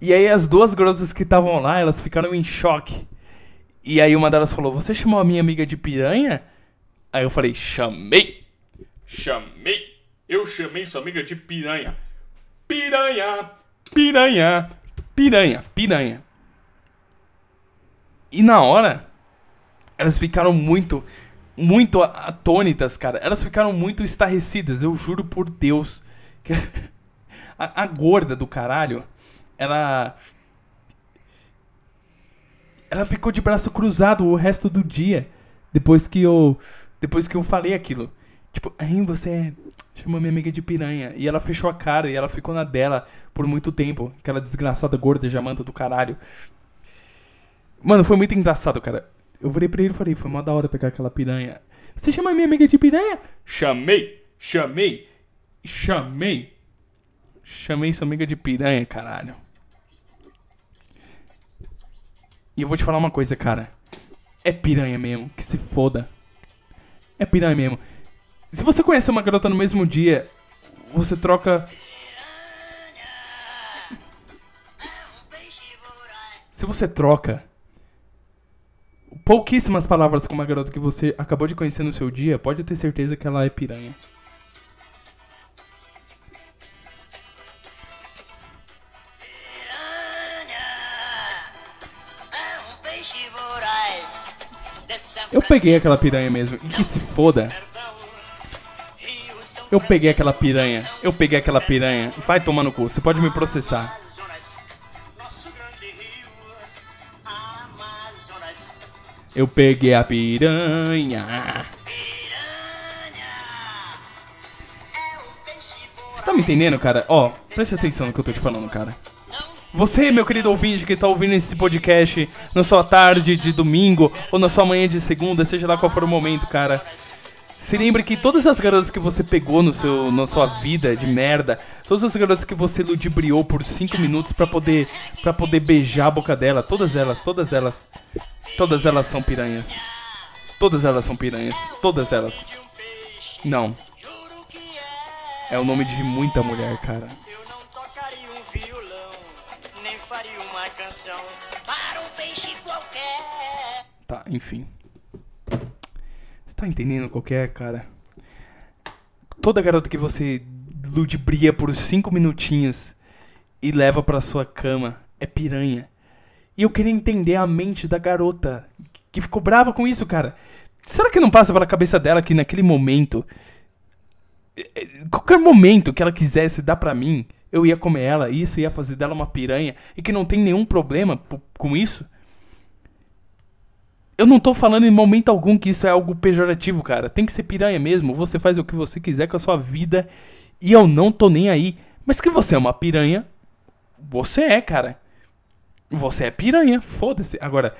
E aí as duas garotas que estavam lá, elas ficaram em choque. E aí uma delas falou: Você chamou a minha amiga de piranha? Aí eu falei, chamei. Chamei. Eu chamei sua amiga de piranha. Piranha, piranha, piranha, piranha. E na hora, elas ficaram muito, muito atônitas, cara. Elas ficaram muito estarrecidas, eu juro por Deus. Que a, a gorda do caralho, ela. Ela ficou de braço cruzado o resto do dia. Depois que eu depois que eu falei aquilo. Tipo, aí você chamou minha amiga de piranha. E ela fechou a cara e ela ficou na dela por muito tempo. Aquela desgraçada gorda jamanta do caralho. Mano, foi muito engraçado, cara. Eu virei pra ele e falei, foi mó da hora pegar aquela piranha. Você chama minha amiga de piranha? Chamei, chamei, chamei. Chamei sua amiga de piranha, caralho. E eu vou te falar uma coisa, cara. É piranha mesmo, que se foda. É piranha mesmo. Se você conhece uma garota no mesmo dia, você troca. Se você troca pouquíssimas palavras com uma garota que você acabou de conhecer no seu dia, pode ter certeza que ela é piranha. Eu peguei aquela piranha mesmo. E que se foda. Eu peguei aquela piranha. Eu peguei aquela piranha. Vai tomar no cu. Você pode me processar. Eu peguei a piranha. Você tá me entendendo, cara? Ó, oh, preste atenção no que eu tô te falando, cara. Você, meu querido ouvinte que está ouvindo esse podcast na sua tarde de domingo ou na sua manhã de segunda, seja lá qual for o momento, cara. Se lembre que todas as garotas que você pegou no seu, na sua vida de merda, todas as garotas que você ludibriou por 5 minutos para poder para poder beijar a boca dela, todas elas, todas elas, todas elas são piranhas. Todas elas são piranhas, todas elas. Não. É o nome de muita mulher, cara. Tá, enfim. Você tá entendendo qual é, cara? Toda garota que você ludibria por cinco minutinhos e leva pra sua cama é piranha. E eu queria entender a mente da garota que ficou brava com isso, cara. Será que não passa pela cabeça dela que naquele momento. É, é, qualquer momento que ela quisesse dar pra mim, eu ia comer ela, isso ia fazer dela uma piranha, e que não tem nenhum problema com isso? Eu não tô falando em momento algum que isso é algo pejorativo, cara. Tem que ser piranha mesmo. Você faz o que você quiser com a sua vida e eu não tô nem aí. Mas que você é uma piranha, você é, cara. Você é piranha, foda-se. Agora,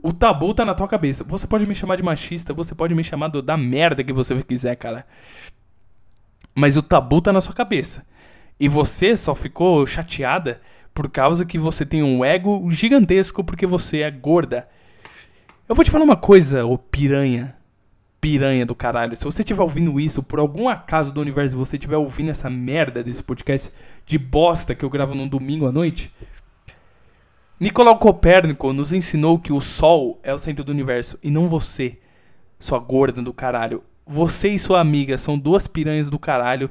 o tabu tá na tua cabeça. Você pode me chamar de machista, você pode me chamar do, da merda que você quiser, cara. Mas o tabu tá na sua cabeça. E você só ficou chateada por causa que você tem um ego gigantesco porque você é gorda. Eu vou te falar uma coisa, ô piranha. Piranha do caralho. Se você estiver ouvindo isso, por algum acaso do universo, você estiver ouvindo essa merda desse podcast de bosta que eu gravo num domingo à noite. Nicolau Copérnico nos ensinou que o Sol é o centro do universo e não você, sua gorda do caralho. Você e sua amiga são duas piranhas do caralho.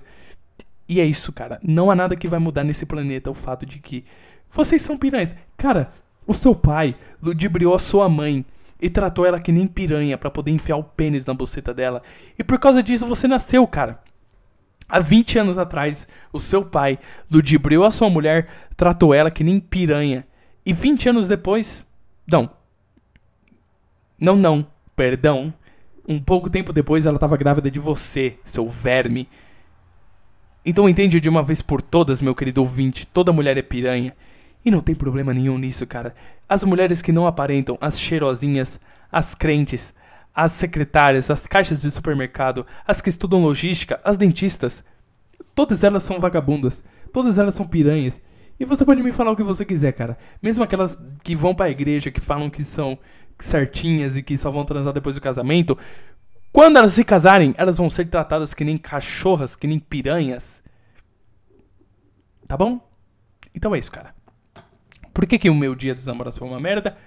E é isso, cara. Não há nada que vai mudar nesse planeta o fato de que vocês são piranhas. Cara, o seu pai ludibriou a sua mãe e tratou ela que nem piranha para poder enfiar o pênis na buceta dela. E por causa disso você nasceu, cara. Há 20 anos atrás, o seu pai ludibriou a sua mulher, tratou ela que nem piranha. E 20 anos depois. Não. Não, não. Perdão. Um pouco tempo depois ela estava grávida de você, seu verme. Então entende de uma vez por todas, meu querido ouvinte, toda mulher é piranha. E não tem problema nenhum nisso, cara. As mulheres que não aparentam, as cheirosinhas, as crentes, as secretárias, as caixas de supermercado, as que estudam logística, as dentistas, todas elas são vagabundas. Todas elas são piranhas. E você pode me falar o que você quiser, cara. Mesmo aquelas que vão pra igreja, que falam que são certinhas e que só vão transar depois do casamento. Quando elas se casarem, elas vão ser tratadas que nem cachorras, que nem piranhas. Tá bom? Então é isso, cara. Por que, que o meu dia dos namorados foi uma merda?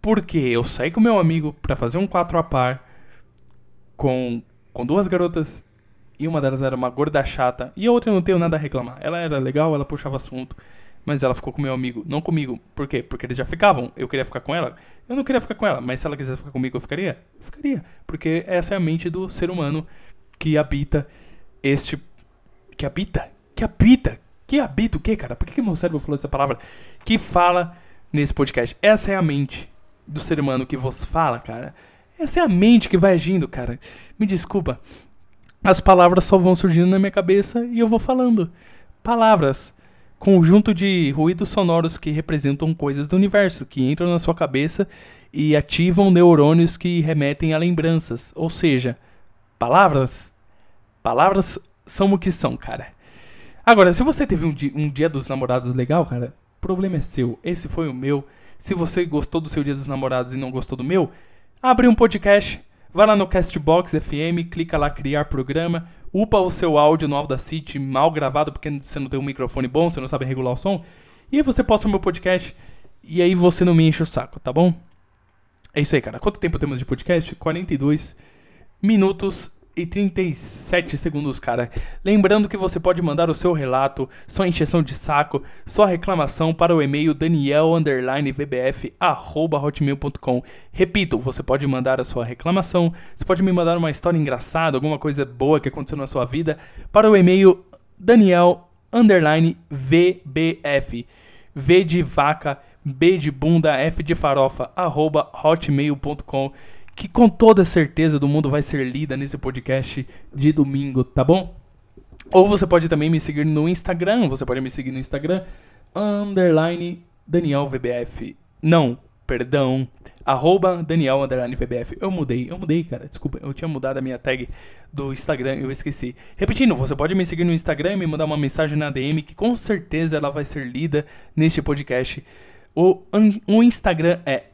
Porque eu saí com meu amigo pra fazer um 4 a par com, com duas garotas e uma delas era uma gorda chata e a outra eu não tenho nada a reclamar. Ela era legal, ela puxava assunto, mas ela ficou com meu amigo, não comigo. Por quê? Porque eles já ficavam. Eu queria ficar com ela. Eu não queria ficar com ela, mas se ela quisesse ficar comigo, eu ficaria? Eu ficaria. Porque essa é a mente do ser humano que habita este. Que habita? Que habita? Que habita o quê, cara? Por que, que meu cérebro falou essa palavra? Que fala nesse podcast. Essa é a mente do ser humano que vos fala, cara. Essa é a mente que vai agindo, cara. Me desculpa. As palavras só vão surgindo na minha cabeça e eu vou falando. Palavras. Conjunto de ruídos sonoros que representam coisas do universo, que entram na sua cabeça e ativam neurônios que remetem a lembranças. Ou seja, palavras. Palavras são o que são, cara. Agora, se você teve um dia, um dia dos namorados legal, cara, o problema é seu. Esse foi o meu. Se você gostou do seu dia dos namorados e não gostou do meu, abre um podcast, vai lá no Castbox FM, clica lá criar programa, upa o seu áudio no Audacity mal gravado porque você não tem um microfone bom, você não sabe regular o som, e aí você posta o meu podcast e aí você não me enche o saco, tá bom? É isso aí, cara. Quanto tempo temos de podcast? 42 minutos e 37 segundos, cara. Lembrando que você pode mandar o seu relato, sua encheção de saco, sua reclamação para o e-mail daniel_vbf@hotmail.com. Repito, você pode mandar a sua reclamação, você pode me mandar uma história engraçada, alguma coisa boa que aconteceu na sua vida para o e-mail daniel_vbf. V de vaca, B de bunda, F de farofa, arroba hotmail.com que com toda certeza do mundo vai ser lida nesse podcast de domingo, tá bom? Ou você pode também me seguir no Instagram, você pode me seguir no Instagram, underline DanielVBF. Não, perdão, arroba Daniel underline VBF. Eu mudei, eu mudei, cara, desculpa, eu tinha mudado a minha tag do Instagram, eu esqueci. Repetindo, você pode me seguir no Instagram e me mandar uma mensagem na DM que com certeza ela vai ser lida neste podcast. O, o Instagram é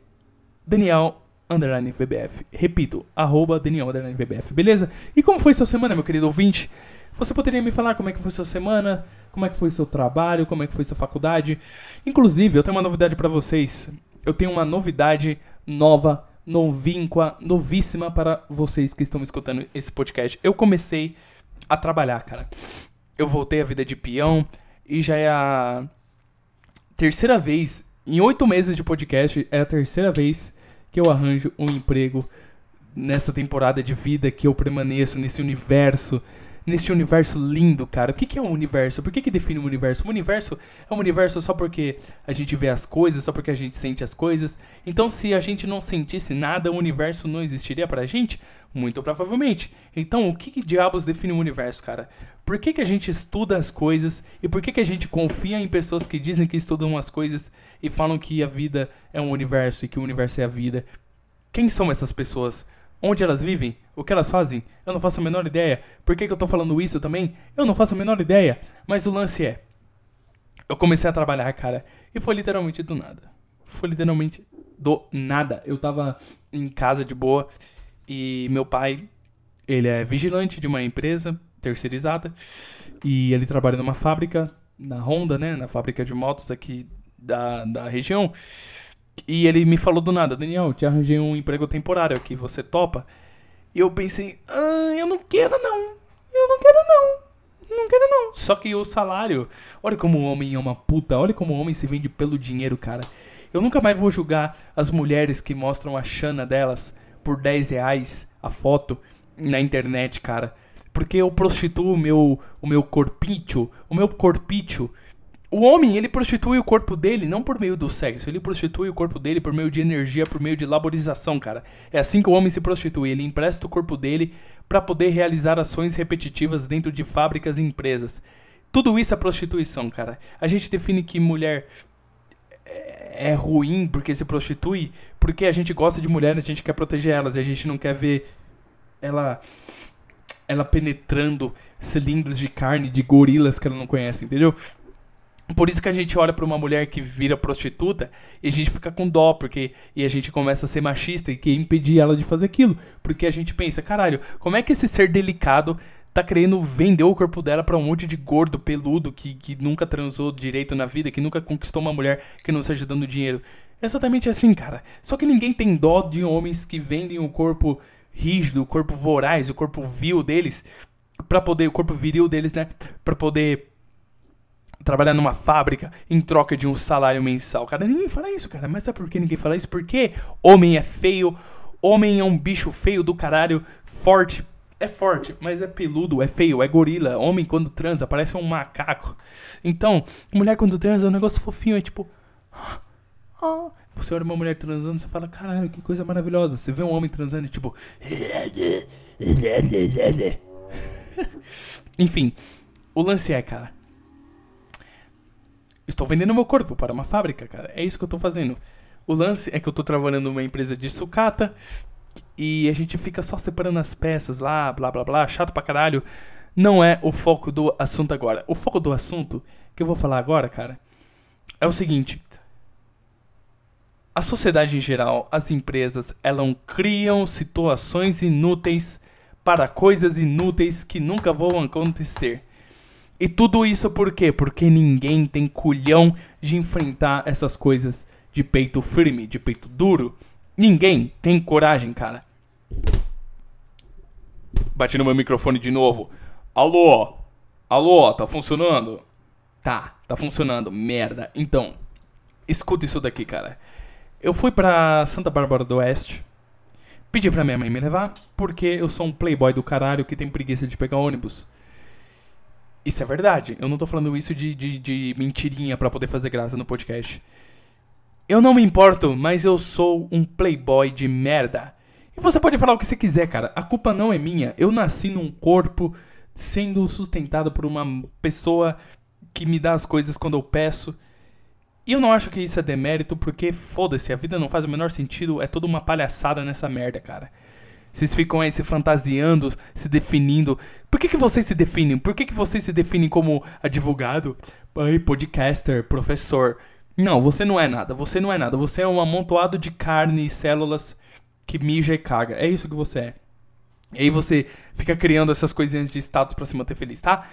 Daniel underline VBF. Repito, arroba Daniel underline VBF, beleza? E como foi sua semana, meu querido ouvinte? Você poderia me falar como é que foi sua semana? Como é que foi seu trabalho? Como é que foi sua faculdade? Inclusive, eu tenho uma novidade para vocês. Eu tenho uma novidade nova, novinqua, novíssima para vocês que estão escutando esse podcast. Eu comecei a trabalhar, cara. Eu voltei à vida de peão e já é a terceira vez, em oito meses de podcast, é a terceira vez que eu arranjo um emprego nessa temporada de vida, que eu permaneço nesse universo, neste universo lindo, cara. O que, que é um universo? Por que, que define um universo? Um universo é um universo só porque a gente vê as coisas, só porque a gente sente as coisas. Então, se a gente não sentisse nada, o universo não existiria pra gente? Muito provavelmente. Então, o que, que diabos define um universo, cara? Por que, que a gente estuda as coisas e por que, que a gente confia em pessoas que dizem que estudam as coisas e falam que a vida é um universo e que o universo é a vida? Quem são essas pessoas? Onde elas vivem? O que elas fazem? Eu não faço a menor ideia. Por que, que eu tô falando isso também? Eu não faço a menor ideia. Mas o lance é. Eu comecei a trabalhar, cara, e foi literalmente do nada. Foi literalmente do nada. Eu tava em casa de boa e meu pai, ele é vigilante de uma empresa terceirizada e ele trabalha numa fábrica, na Honda, né? Na fábrica de motos aqui da, da região. E ele me falou do nada, Daniel, te arranjei um emprego temporário aqui, você topa? E eu pensei, ah, eu não quero não, eu não quero não. Não quero não. Só que o salário, olha como o homem é uma puta, olha como o homem se vende pelo dinheiro, cara. Eu nunca mais vou julgar as mulheres que mostram a chana delas por 10 reais a foto na internet, cara. Porque eu prostituo o meu, o meu corpício, o meu corpício o homem, ele prostitui o corpo dele não por meio do sexo, ele prostitui o corpo dele por meio de energia, por meio de laborização, cara. É assim que o homem se prostitui, ele empresta o corpo dele para poder realizar ações repetitivas dentro de fábricas e empresas. Tudo isso é prostituição, cara. A gente define que mulher é, é ruim porque se prostitui, porque a gente gosta de mulher, a gente quer proteger elas e a gente não quer ver ela ela penetrando cilindros de carne de gorilas que ela não conhece, entendeu? Por isso que a gente olha para uma mulher que vira prostituta e a gente fica com dó, porque e a gente começa a ser machista e quer impedir ela de fazer aquilo, porque a gente pensa, caralho, como é que esse ser delicado tá querendo vender o corpo dela para um monte de gordo peludo que, que nunca transou direito na vida, que nunca conquistou uma mulher que não seja dando dinheiro? Exatamente assim, cara. Só que ninguém tem dó de homens que vendem o corpo rígido, o corpo voraz, o corpo vil deles para poder o corpo viril deles, né, para poder trabalhar numa fábrica em troca de um salário mensal. Cara, ninguém fala isso, cara. Mas sabe por que ninguém fala isso? Porque homem é feio, homem é um bicho feio do caralho, forte. É forte, mas é peludo, é feio, é gorila. Homem quando transa parece um macaco. Então, mulher quando transa é um negócio fofinho, é tipo. Oh. Você olha uma mulher transando, você fala, caralho, que coisa maravilhosa. Você vê um homem transando e tipo. Enfim, o lance é, cara Estou vendendo meu corpo para uma fábrica, cara. É isso que eu estou fazendo. O lance é que eu estou trabalhando numa empresa de sucata e a gente fica só separando as peças lá, blá blá blá, chato pra caralho. Não é o foco do assunto agora. O foco do assunto que eu vou falar agora, cara, é o seguinte: a sociedade em geral, as empresas, elas criam situações inúteis para coisas inúteis que nunca vão acontecer. E tudo isso por quê? Porque ninguém tem culhão de enfrentar essas coisas de peito firme, de peito duro. Ninguém tem coragem, cara. Bati no meu microfone de novo. Alô? Alô, tá funcionando? Tá, tá funcionando. Merda. Então, escuta isso daqui, cara. Eu fui pra Santa Bárbara do Oeste. Pedi pra minha mãe me levar, porque eu sou um playboy do caralho que tem preguiça de pegar ônibus. Isso é verdade. Eu não tô falando isso de, de, de mentirinha para poder fazer graça no podcast. Eu não me importo, mas eu sou um playboy de merda. E você pode falar o que você quiser, cara. A culpa não é minha. Eu nasci num corpo sendo sustentado por uma pessoa que me dá as coisas quando eu peço. E eu não acho que isso é demérito, porque foda-se, a vida não faz o menor sentido, é toda uma palhaçada nessa merda, cara. Vocês ficam aí se fantasiando, se definindo. Por que, que vocês se definem? Por que, que vocês se definem como advogado, podcaster, professor? Não, você não é nada. Você não é nada. Você é um amontoado de carne e células que mija e caga. É isso que você é. E aí você fica criando essas coisinhas de status pra se manter feliz, tá?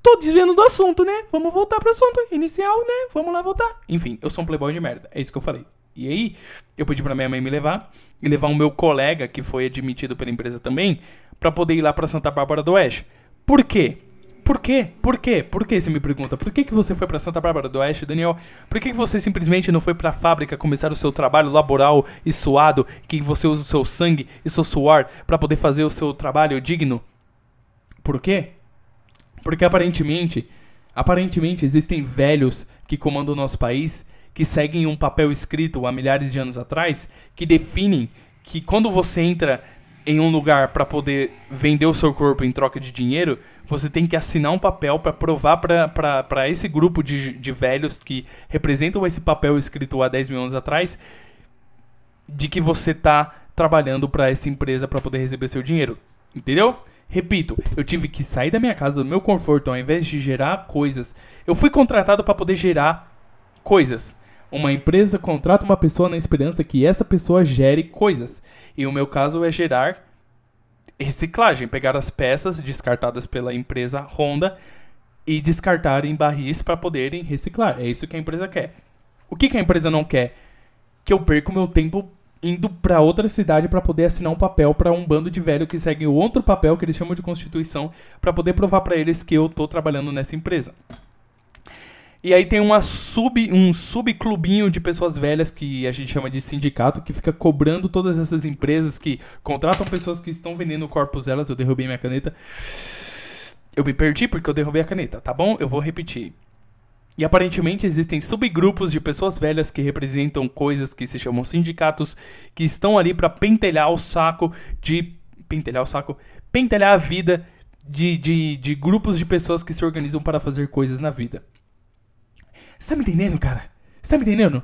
Tô desviando do assunto, né? Vamos voltar pro assunto inicial, né? Vamos lá voltar. Enfim, eu sou um playboy de merda. É isso que eu falei. E aí, eu pedi pra minha mãe me levar e levar o meu colega, que foi admitido pela empresa também, para poder ir lá para Santa Bárbara do Oeste. Por quê? Por quê? Por quê? Por que você me pergunta? Por que, que você foi para Santa Bárbara do Oeste, Daniel? Por que, que você simplesmente não foi para a fábrica começar o seu trabalho laboral e suado, que você usa o seu sangue e seu suor para poder fazer o seu trabalho digno? Por quê? Porque aparentemente, aparentemente existem velhos que comandam o nosso país que seguem um papel escrito há milhares de anos atrás que definem que quando você entra em um lugar para poder vender o seu corpo em troca de dinheiro, você tem que assinar um papel para provar para esse grupo de, de velhos que representam esse papel escrito há 10 mil anos atrás de que você tá trabalhando para essa empresa para poder receber seu dinheiro. Entendeu? Repito, eu tive que sair da minha casa, do meu conforto, ao invés de gerar coisas. Eu fui contratado para poder gerar coisas. Uma empresa contrata uma pessoa na esperança que essa pessoa gere coisas. E o meu caso é gerar reciclagem, pegar as peças descartadas pela empresa Honda e descartar em barris para poderem reciclar. É isso que a empresa quer. O que, que a empresa não quer? Que eu perca o meu tempo indo para outra cidade para poder assinar um papel para um bando de velho que segue outro papel que eles chamam de constituição para poder provar para eles que eu tô trabalhando nessa empresa. E aí tem uma sub, um subclubinho de pessoas velhas que a gente chama de sindicato que fica cobrando todas essas empresas que contratam pessoas que estão vendendo corpos delas. Eu derrubei minha caneta. Eu me perdi porque eu derrubei a caneta, tá bom? Eu vou repetir. E aparentemente existem subgrupos de pessoas velhas que representam coisas que se chamam sindicatos, que estão ali para pentelhar o saco de. Pentelhar o saco? Pentelhar a vida de, de, de grupos de pessoas que se organizam para fazer coisas na vida. Você tá me entendendo, cara? Você tá me entendendo?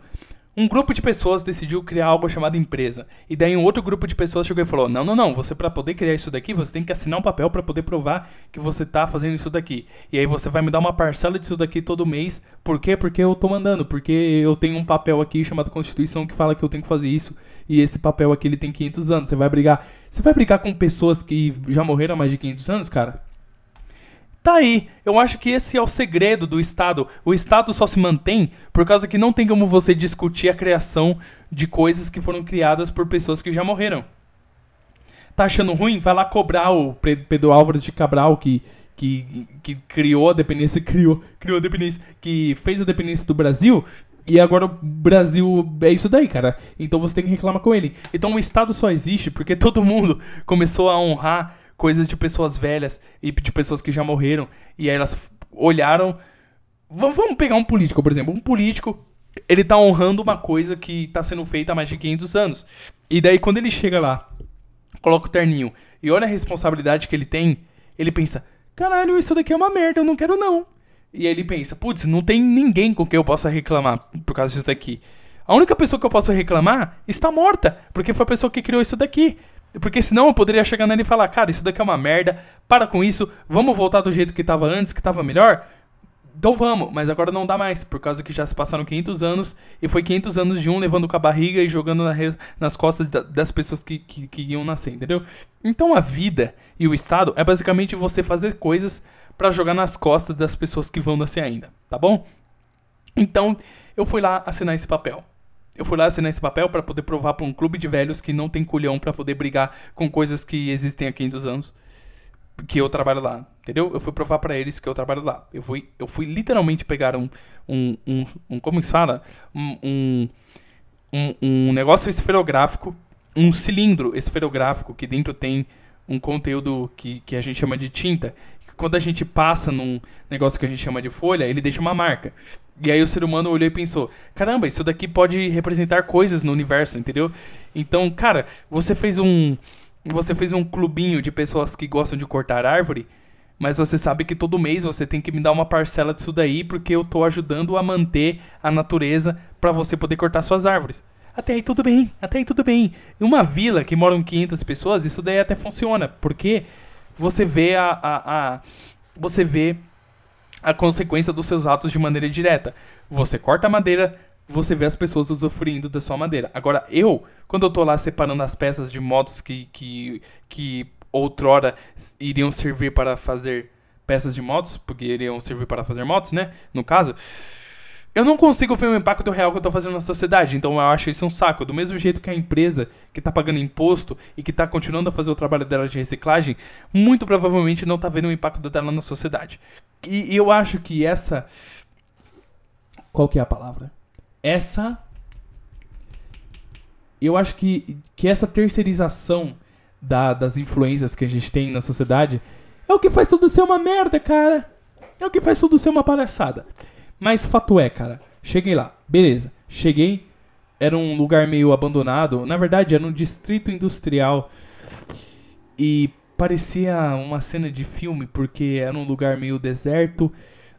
Um grupo de pessoas decidiu criar algo chamado empresa. E daí um outro grupo de pessoas chegou e falou: "Não, não, não, você para poder criar isso daqui, você tem que assinar um papel para poder provar que você tá fazendo isso daqui. E aí você vai me dar uma parcela disso daqui todo mês. Por quê? Porque eu tô mandando, porque eu tenho um papel aqui chamado Constituição que fala que eu tenho que fazer isso, e esse papel aqui ele tem 500 anos. Você vai brigar? Você vai brigar com pessoas que já morreram há mais de 500 anos, cara? Tá aí. Eu acho que esse é o segredo do Estado. O Estado só se mantém por causa que não tem como você discutir a criação de coisas que foram criadas por pessoas que já morreram. Tá achando ruim? Vai lá cobrar o Pedro Álvares de Cabral que, que, que criou a dependência, criou, criou a dependência, que fez a dependência do Brasil. E agora o Brasil é isso daí, cara. Então você tem que reclamar com ele. Então o Estado só existe porque todo mundo começou a honrar coisas de pessoas velhas e de pessoas que já morreram. E aí elas olharam. Vamos pegar um político, por exemplo. Um político, ele tá honrando uma coisa que tá sendo feita há mais de 500 anos. E daí quando ele chega lá, coloca o terninho e olha a responsabilidade que ele tem, ele pensa: caralho, isso daqui é uma merda, eu não quero não. E aí ele pensa: putz, não tem ninguém com quem eu possa reclamar por causa disso daqui. A única pessoa que eu posso reclamar está morta, porque foi a pessoa que criou isso daqui. Porque senão eu poderia chegar nele e falar, cara, isso daqui é uma merda, para com isso, vamos voltar do jeito que tava antes, que tava melhor? Então vamos, mas agora não dá mais, por causa que já se passaram 500 anos, e foi 500 anos de um levando com a barriga e jogando na nas costas da, das pessoas que, que, que iam nascer, entendeu? Então a vida e o Estado é basicamente você fazer coisas para jogar nas costas das pessoas que vão nascer ainda, tá bom? Então eu fui lá assinar esse papel. Eu fui lá assinar esse papel para poder provar para um clube de velhos que não tem culhão para poder brigar com coisas que existem há 500 anos que eu trabalho lá, entendeu? Eu fui provar para eles que eu trabalho lá. Eu fui, eu fui literalmente pegar um, um, um, um como se fala? Um, um, um negócio esferográfico, um cilindro esferográfico que dentro tem um conteúdo que, que a gente chama de tinta. Quando a gente passa num negócio que a gente chama de folha, ele deixa uma marca. E aí o ser humano olhou e pensou: caramba, isso daqui pode representar coisas no universo, entendeu? Então, cara, você fez um. Você fez um clubinho de pessoas que gostam de cortar árvore, mas você sabe que todo mês você tem que me dar uma parcela disso daí, porque eu tô ajudando a manter a natureza para você poder cortar suas árvores. Até aí tudo bem, até aí tudo bem. Em uma vila que moram 500 pessoas, isso daí até funciona, porque você vê a, a, a você vê a consequência dos seus atos de maneira direta. Você corta a madeira, você vê as pessoas usufruindo da sua madeira. Agora, eu, quando eu tô lá separando as peças de motos que, que, que outrora iriam servir para fazer peças de motos, porque iriam servir para fazer motos, né? No caso, eu não consigo ver o impacto real que eu tô fazendo na sociedade, então eu acho isso um saco. Do mesmo jeito que a empresa que tá pagando imposto e que tá continuando a fazer o trabalho dela de reciclagem, muito provavelmente não tá vendo o impacto dela na sociedade. E, e eu acho que essa. Qual que é a palavra? Essa. Eu acho que, que essa terceirização da, das influências que a gente tem na sociedade é o que faz tudo ser uma merda, cara. É o que faz tudo ser uma palhaçada. Mas fato é, cara. Cheguei lá. Beleza. Cheguei. Era um lugar meio abandonado. Na verdade, era um distrito industrial. E parecia uma cena de filme, porque era um lugar meio deserto.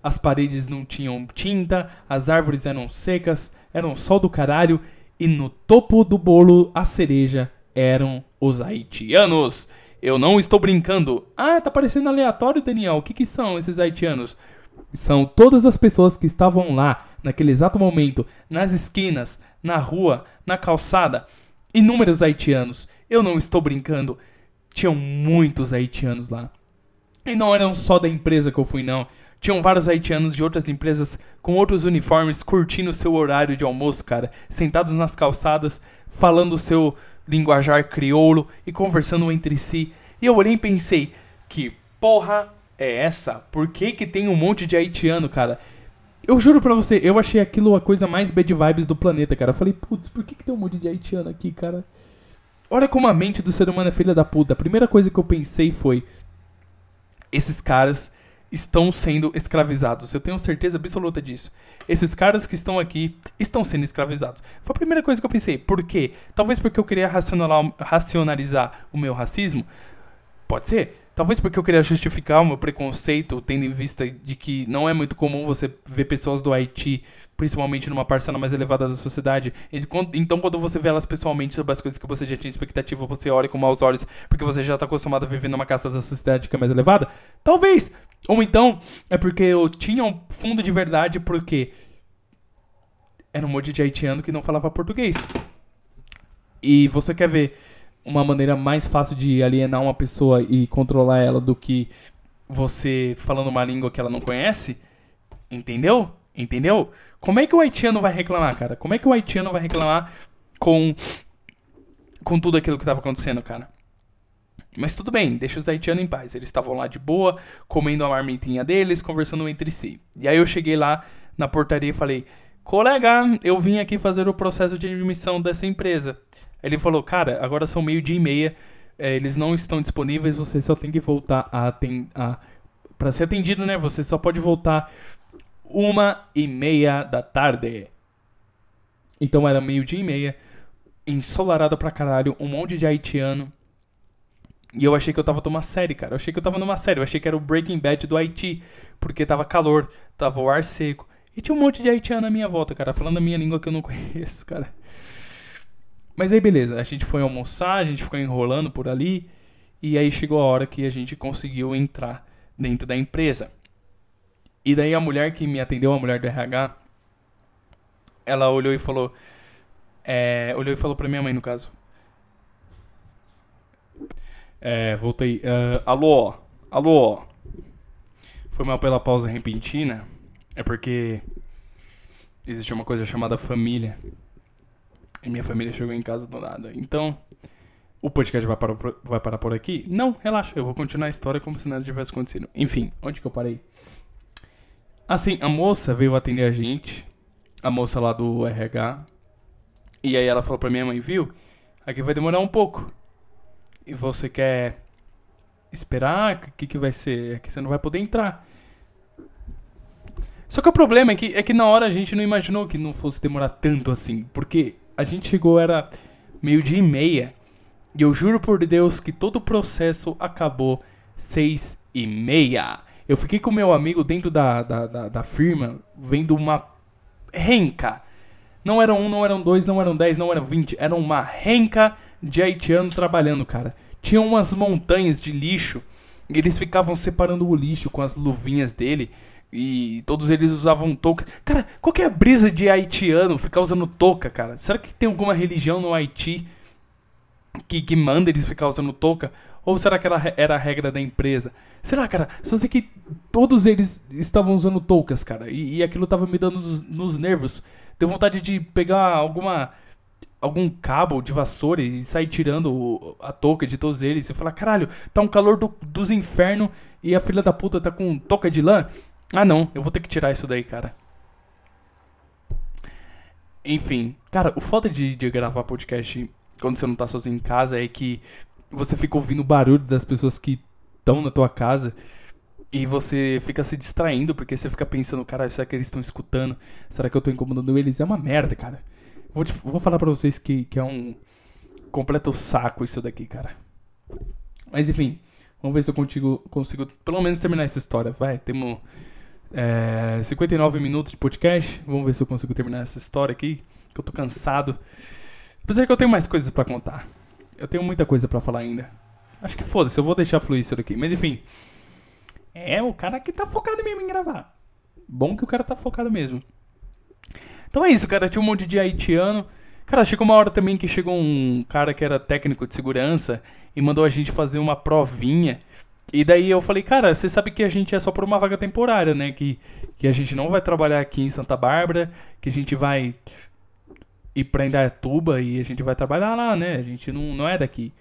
As paredes não tinham tinta, as árvores eram secas, era um sol do caralho. E no topo do bolo, a cereja eram os haitianos. Eu não estou brincando. Ah, tá parecendo aleatório, Daniel. O que, que são esses haitianos? São todas as pessoas que estavam lá, naquele exato momento, nas esquinas, na rua, na calçada. Inúmeros haitianos. Eu não estou brincando. Tinham muitos haitianos lá. E não eram só da empresa que eu fui, não. Tinham vários haitianos de outras empresas com outros uniformes curtindo seu horário de almoço, cara. Sentados nas calçadas, falando o seu linguajar crioulo e conversando entre si. E eu olhei e pensei, que porra é essa? Por que que tem um monte de haitiano, cara? Eu juro pra você, eu achei aquilo a coisa mais bad vibes do planeta, cara. Eu falei, putz, por que que tem um monte de haitiano aqui, cara? Olha como a mente do ser humano é filha da puta. A primeira coisa que eu pensei foi: esses caras estão sendo escravizados. Eu tenho certeza absoluta disso. Esses caras que estão aqui estão sendo escravizados. Foi a primeira coisa que eu pensei. Por quê? Talvez porque eu queria racionalizar o meu racismo. Pode ser. Talvez porque eu queria justificar o meu preconceito, tendo em vista de que não é muito comum você ver pessoas do Haiti, principalmente numa parcela mais elevada da sociedade. Então, quando você vê elas pessoalmente sobre as coisas que você já tinha expectativa, você olha com maus olhos, porque você já está acostumado a viver numa casa da sociedade que é mais elevada? Talvez. Ou então, é porque eu tinha um fundo de verdade, porque era um monte de haitiano que não falava português. E você quer ver uma maneira mais fácil de alienar uma pessoa e controlar ela do que você falando uma língua que ela não conhece. Entendeu? Entendeu? Como é que o haitiano vai reclamar, cara? Como é que o haitiano vai reclamar com com tudo aquilo que estava acontecendo, cara? Mas tudo bem, deixa os haitianos em paz. Eles estavam lá de boa, comendo a marmitinha deles, conversando entre si. E aí eu cheguei lá na portaria e falei: Colega, eu vim aqui fazer o processo de admissão dessa empresa. Ele falou, cara, agora são meio dia e meia, é, eles não estão disponíveis, você só tem que voltar a, a para ser atendido, né? Você só pode voltar uma e meia da tarde. Então era meio dia e meia, ensolarado pra caralho, um monte de haitiano. E eu achei que eu tava numa série, cara. Eu achei que eu tava numa série. Eu achei que era o Breaking Bad do Haiti. Porque tava calor, tava o ar seco. E tinha um monte de haitiano à minha volta, cara. Falando a minha língua que eu não conheço, cara. Mas aí beleza, a gente foi almoçar, a gente ficou enrolando por ali, e aí chegou a hora que a gente conseguiu entrar dentro da empresa. E daí a mulher que me atendeu, a mulher do RH, ela olhou e falou, é, olhou e falou pra minha mãe no caso. É, voltei. Uh, alô, alô. Foi mal pela pausa repentina. É porque existe uma coisa chamada família. E minha família chegou em casa do nada. Então, o podcast vai parar, vai parar por aqui? Não, relaxa, eu vou continuar a história como se nada tivesse acontecido. Enfim, onde que eu parei? Assim, a moça veio atender a gente, a moça lá do RH. E aí ela falou pra minha mãe, viu? Aqui vai demorar um pouco. E você quer esperar? O que, que vai ser? Que você não vai poder entrar. Só que o problema é que, é que na hora a gente não imaginou que não fosse demorar tanto assim. Porque a gente chegou, era meio dia e meia. E eu juro por Deus que todo o processo acabou seis e meia. Eu fiquei com meu amigo dentro da, da, da, da firma, vendo uma renca. Não eram um, não eram dois, não eram dez, não eram vinte. Era uma renca de haitiano trabalhando, cara. Tinha umas montanhas de lixo. E eles ficavam separando o lixo com as luvinhas dele. E todos eles usavam touca. Cara, qual que é a brisa de haitiano ficar usando touca, cara? Será que tem alguma religião no Haiti que, que manda eles ficar usando touca? Ou será que era a regra da empresa? Será, cara? Só sei que todos eles estavam usando toucas, cara. E, e aquilo tava me dando nos, nos, nervos. Deu vontade de pegar alguma. algum cabo de vassoura e sair tirando a touca de todos eles. E falar, caralho, tá um calor do, dos infernos e a filha da puta tá com touca de lã. Ah, não, eu vou ter que tirar isso daí, cara. Enfim, cara, o foda de, de gravar podcast quando você não tá sozinho em casa é que você fica ouvindo o barulho das pessoas que estão na tua casa. E você fica se distraindo, porque você fica pensando, cara, será que eles estão escutando? Será que eu tô incomodando eles? É uma merda, cara. Vou, te, vou falar pra vocês que, que é um completo saco isso daqui, cara. Mas enfim, vamos ver se eu consigo, consigo pelo menos terminar essa história. Vai, temos é, 59 minutos de podcast. Vamos ver se eu consigo terminar essa história aqui, que eu tô cansado. Apesar que eu tenho mais coisas para contar. Eu tenho muita coisa para falar ainda. Acho que foda-se, eu vou deixar fluir isso daqui. Mas enfim. É o cara que tá focado mesmo em gravar. Bom que o cara tá focado mesmo. Então é isso, cara. Tinha um monte de haitiano. Cara, chegou uma hora também que chegou um cara que era técnico de segurança e mandou a gente fazer uma provinha. E daí eu falei, cara, você sabe que a gente é só por uma vaga temporária, né? Que, que a gente não vai trabalhar aqui em Santa Bárbara, que a gente vai ir pra Indaiatuba e a gente vai trabalhar lá, né? A gente não, não é daqui.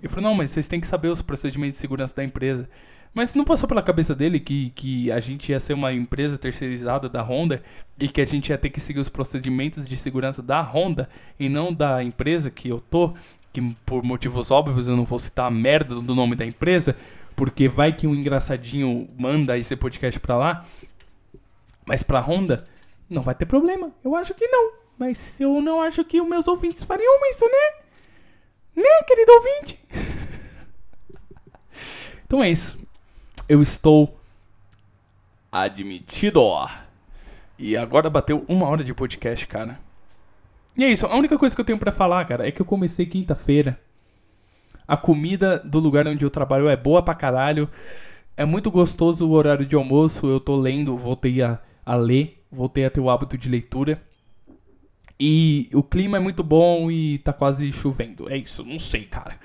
Eu falei, não, mas vocês têm que saber os procedimentos de segurança da empresa. Mas não passou pela cabeça dele que, que a gente ia ser uma empresa terceirizada da Honda e que a gente ia ter que seguir os procedimentos de segurança da Honda e não da empresa que eu tô, que por motivos óbvios eu não vou citar a merda do nome da empresa, porque vai que um engraçadinho manda esse podcast pra lá. Mas pra Honda, não vai ter problema. Eu acho que não. Mas eu não acho que os meus ouvintes fariam isso, né? Né, querido ouvinte? então é isso eu estou admitido. E agora bateu uma hora de podcast, cara. E é isso, a única coisa que eu tenho para falar, cara, é que eu comecei quinta-feira. A comida do lugar onde eu trabalho é boa pra caralho. É muito gostoso o horário de almoço. Eu tô lendo, voltei a, a ler, voltei a ter o hábito de leitura. E o clima é muito bom e tá quase chovendo. É isso, não sei, cara.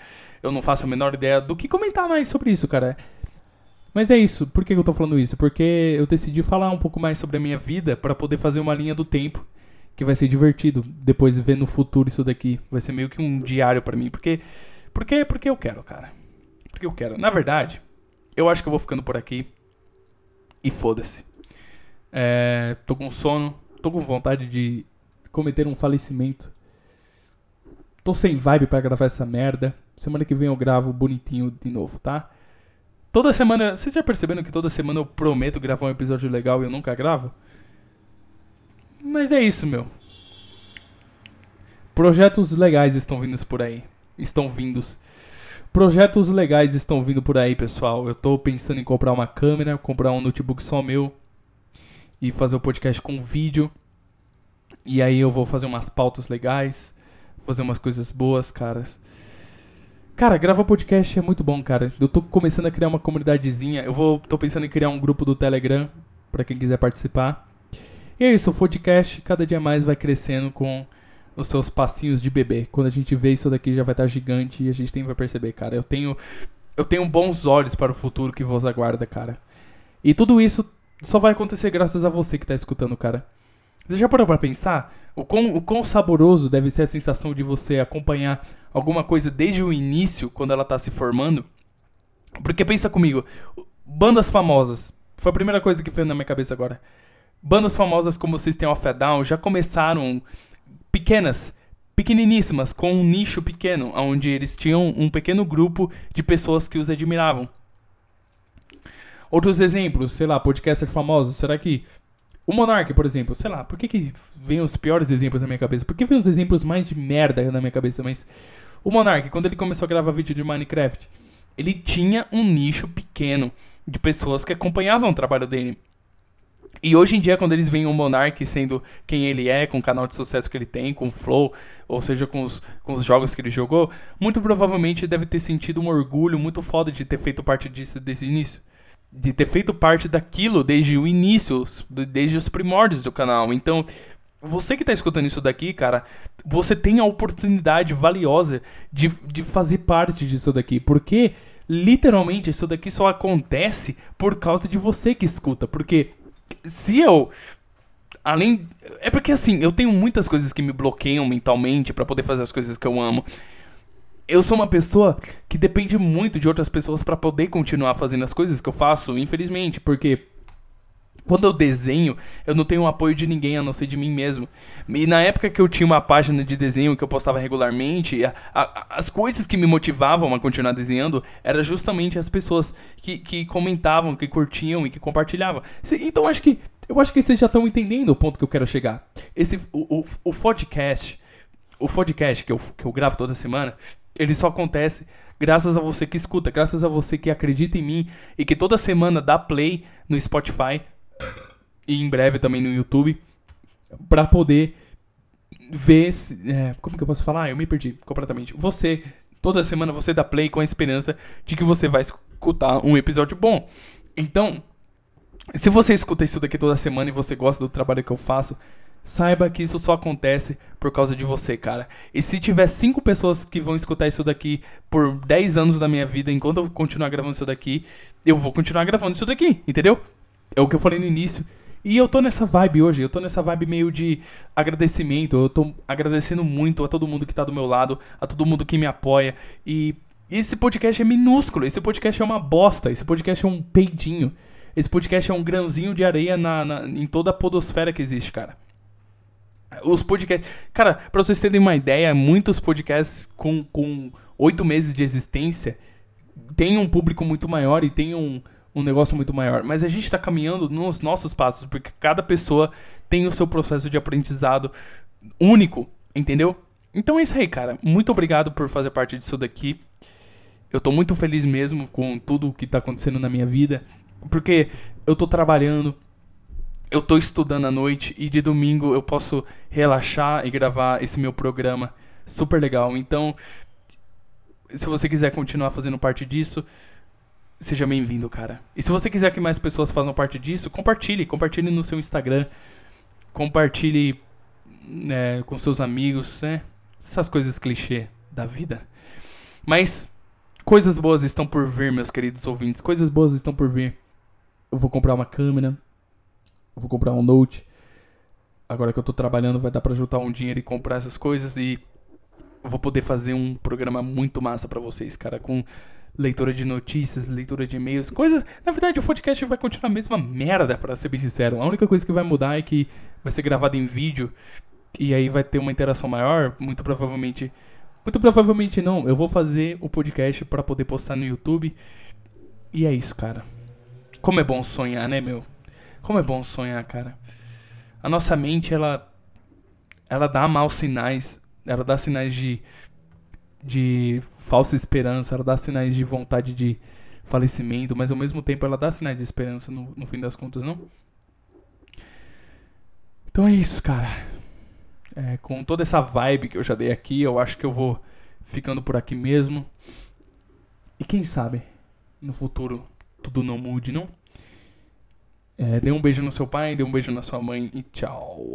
Eu não faço a menor ideia do que comentar mais sobre isso, cara. Mas é isso. Por que eu tô falando isso? Porque eu decidi falar um pouco mais sobre a minha vida para poder fazer uma linha do tempo que vai ser divertido depois ver no futuro isso daqui. Vai ser meio que um diário para mim, porque porque porque eu quero, cara. Porque eu quero. Na verdade, eu acho que eu vou ficando por aqui e foda-se. É, tô com sono, tô com vontade de cometer um falecimento. Tô sem vibe para gravar essa merda. Semana que vem eu gravo bonitinho de novo, tá? Toda semana. Vocês já perceberam que toda semana eu prometo gravar um episódio legal e eu nunca gravo? Mas é isso, meu. Projetos legais estão vindo por aí. Estão vindos. Projetos legais estão vindo por aí, pessoal. Eu tô pensando em comprar uma câmera, comprar um notebook só meu e fazer o um podcast com vídeo. E aí eu vou fazer umas pautas legais, fazer umas coisas boas, caras. Cara, gravar podcast é muito bom, cara. Eu tô começando a criar uma comunidadezinha. Eu vou, tô pensando em criar um grupo do Telegram para quem quiser participar. E é isso, o podcast cada dia mais vai crescendo com os seus passinhos de bebê. Quando a gente vê isso daqui já vai estar tá gigante e a gente tem vai perceber, cara. Eu tenho eu tenho bons olhos para o futuro que vos aguarda, cara. E tudo isso só vai acontecer graças a você que tá escutando, cara. Você já parou pra pensar? O quão, o quão saboroso deve ser a sensação de você acompanhar alguma coisa desde o início, quando ela tá se formando? Porque pensa comigo, bandas famosas. Foi a primeira coisa que veio na minha cabeça agora. Bandas famosas como System of a Down já começaram pequenas, pequeniníssimas, com um nicho pequeno, onde eles tinham um pequeno grupo de pessoas que os admiravam. Outros exemplos, sei lá, podcasters famosos, será que o Monark, por exemplo, sei lá, por que, que vem os piores exemplos na minha cabeça? Por que vem os exemplos mais de merda na minha cabeça? Mas o Monark, quando ele começou a gravar vídeo de Minecraft, ele tinha um nicho pequeno de pessoas que acompanhavam o trabalho dele. E hoje em dia, quando eles veem o Monark sendo quem ele é, com o canal de sucesso que ele tem, com o Flow, ou seja, com os, com os jogos que ele jogou, muito provavelmente deve ter sentido um orgulho muito foda de ter feito parte disso desde o início de ter feito parte daquilo desde o início, desde os primórdios do canal. Então, você que está escutando isso daqui, cara, você tem a oportunidade valiosa de, de fazer parte disso daqui. Porque, literalmente, isso daqui só acontece por causa de você que escuta. Porque se eu. Além. É porque assim, eu tenho muitas coisas que me bloqueiam mentalmente para poder fazer as coisas que eu amo eu sou uma pessoa que depende muito de outras pessoas para poder continuar fazendo as coisas que eu faço, infelizmente, porque Quando eu desenho, eu não tenho apoio de ninguém a não ser de mim mesmo. E na época que eu tinha uma página de desenho que eu postava regularmente, a, a, as coisas que me motivavam a continuar desenhando eram justamente as pessoas que, que comentavam, que curtiam e que compartilhavam. Então acho que eu acho que vocês já estão entendendo o ponto que eu quero chegar. Esse o, o, o podcast, o podcast que eu, que eu gravo toda semana, ele só acontece graças a você que escuta, graças a você que acredita em mim e que toda semana dá play no Spotify e em breve também no YouTube para poder ver se, é, como que eu posso falar? Eu me perdi completamente. Você toda semana você dá play com a esperança de que você vai escutar um episódio bom. Então, se você escuta isso daqui toda semana e você gosta do trabalho que eu faço, saiba que isso só acontece por causa de você, cara. E se tiver cinco pessoas que vão escutar isso daqui por 10 anos da minha vida, enquanto eu continuar gravando isso daqui, eu vou continuar gravando isso daqui, entendeu? É o que eu falei no início. E eu tô nessa vibe hoje, eu tô nessa vibe meio de agradecimento. Eu tô agradecendo muito a todo mundo que tá do meu lado, a todo mundo que me apoia. E esse podcast é minúsculo, esse podcast é uma bosta, esse podcast é um peidinho. Esse podcast é um grãozinho de areia na, na, em toda a podosfera que existe, cara. Os podcasts. Cara, pra vocês terem uma ideia, muitos podcasts com, oito meses de existência têm um público muito maior e tem um, um negócio muito maior. Mas a gente tá caminhando nos nossos passos, porque cada pessoa tem o seu processo de aprendizado único, entendeu? Então é isso aí, cara. Muito obrigado por fazer parte disso daqui. Eu tô muito feliz mesmo com tudo o que tá acontecendo na minha vida. Porque eu tô trabalhando, eu tô estudando à noite e de domingo eu posso relaxar e gravar esse meu programa super legal. Então, se você quiser continuar fazendo parte disso, seja bem-vindo, cara. E se você quiser que mais pessoas façam parte disso, compartilhe, compartilhe no seu Instagram, compartilhe né, com seus amigos, né? Essas coisas clichê da vida. Mas coisas boas estão por vir, meus queridos ouvintes. Coisas boas estão por vir eu vou comprar uma câmera, eu vou comprar um note. Agora que eu tô trabalhando, vai dar para juntar um dinheiro e comprar essas coisas e eu vou poder fazer um programa muito massa para vocês, cara, com leitura de notícias, leitura de e-mails, coisas. Na verdade, o podcast vai continuar a mesma merda, para ser bem sincero. A única coisa que vai mudar é que vai ser gravado em vídeo e aí vai ter uma interação maior, muito provavelmente. Muito provavelmente não, eu vou fazer o podcast para poder postar no YouTube. E é isso, cara. Como é bom sonhar, né, meu? Como é bom sonhar, cara. A nossa mente, ela ela dá maus sinais, ela dá sinais de de falsa esperança, ela dá sinais de vontade de falecimento, mas ao mesmo tempo ela dá sinais de esperança no, no fim das contas, não? Então é isso, cara. É, com toda essa vibe que eu já dei aqui, eu acho que eu vou ficando por aqui mesmo. E quem sabe, no futuro, tudo não mude, não? É, dê um beijo no seu pai, dê um beijo na sua mãe e tchau.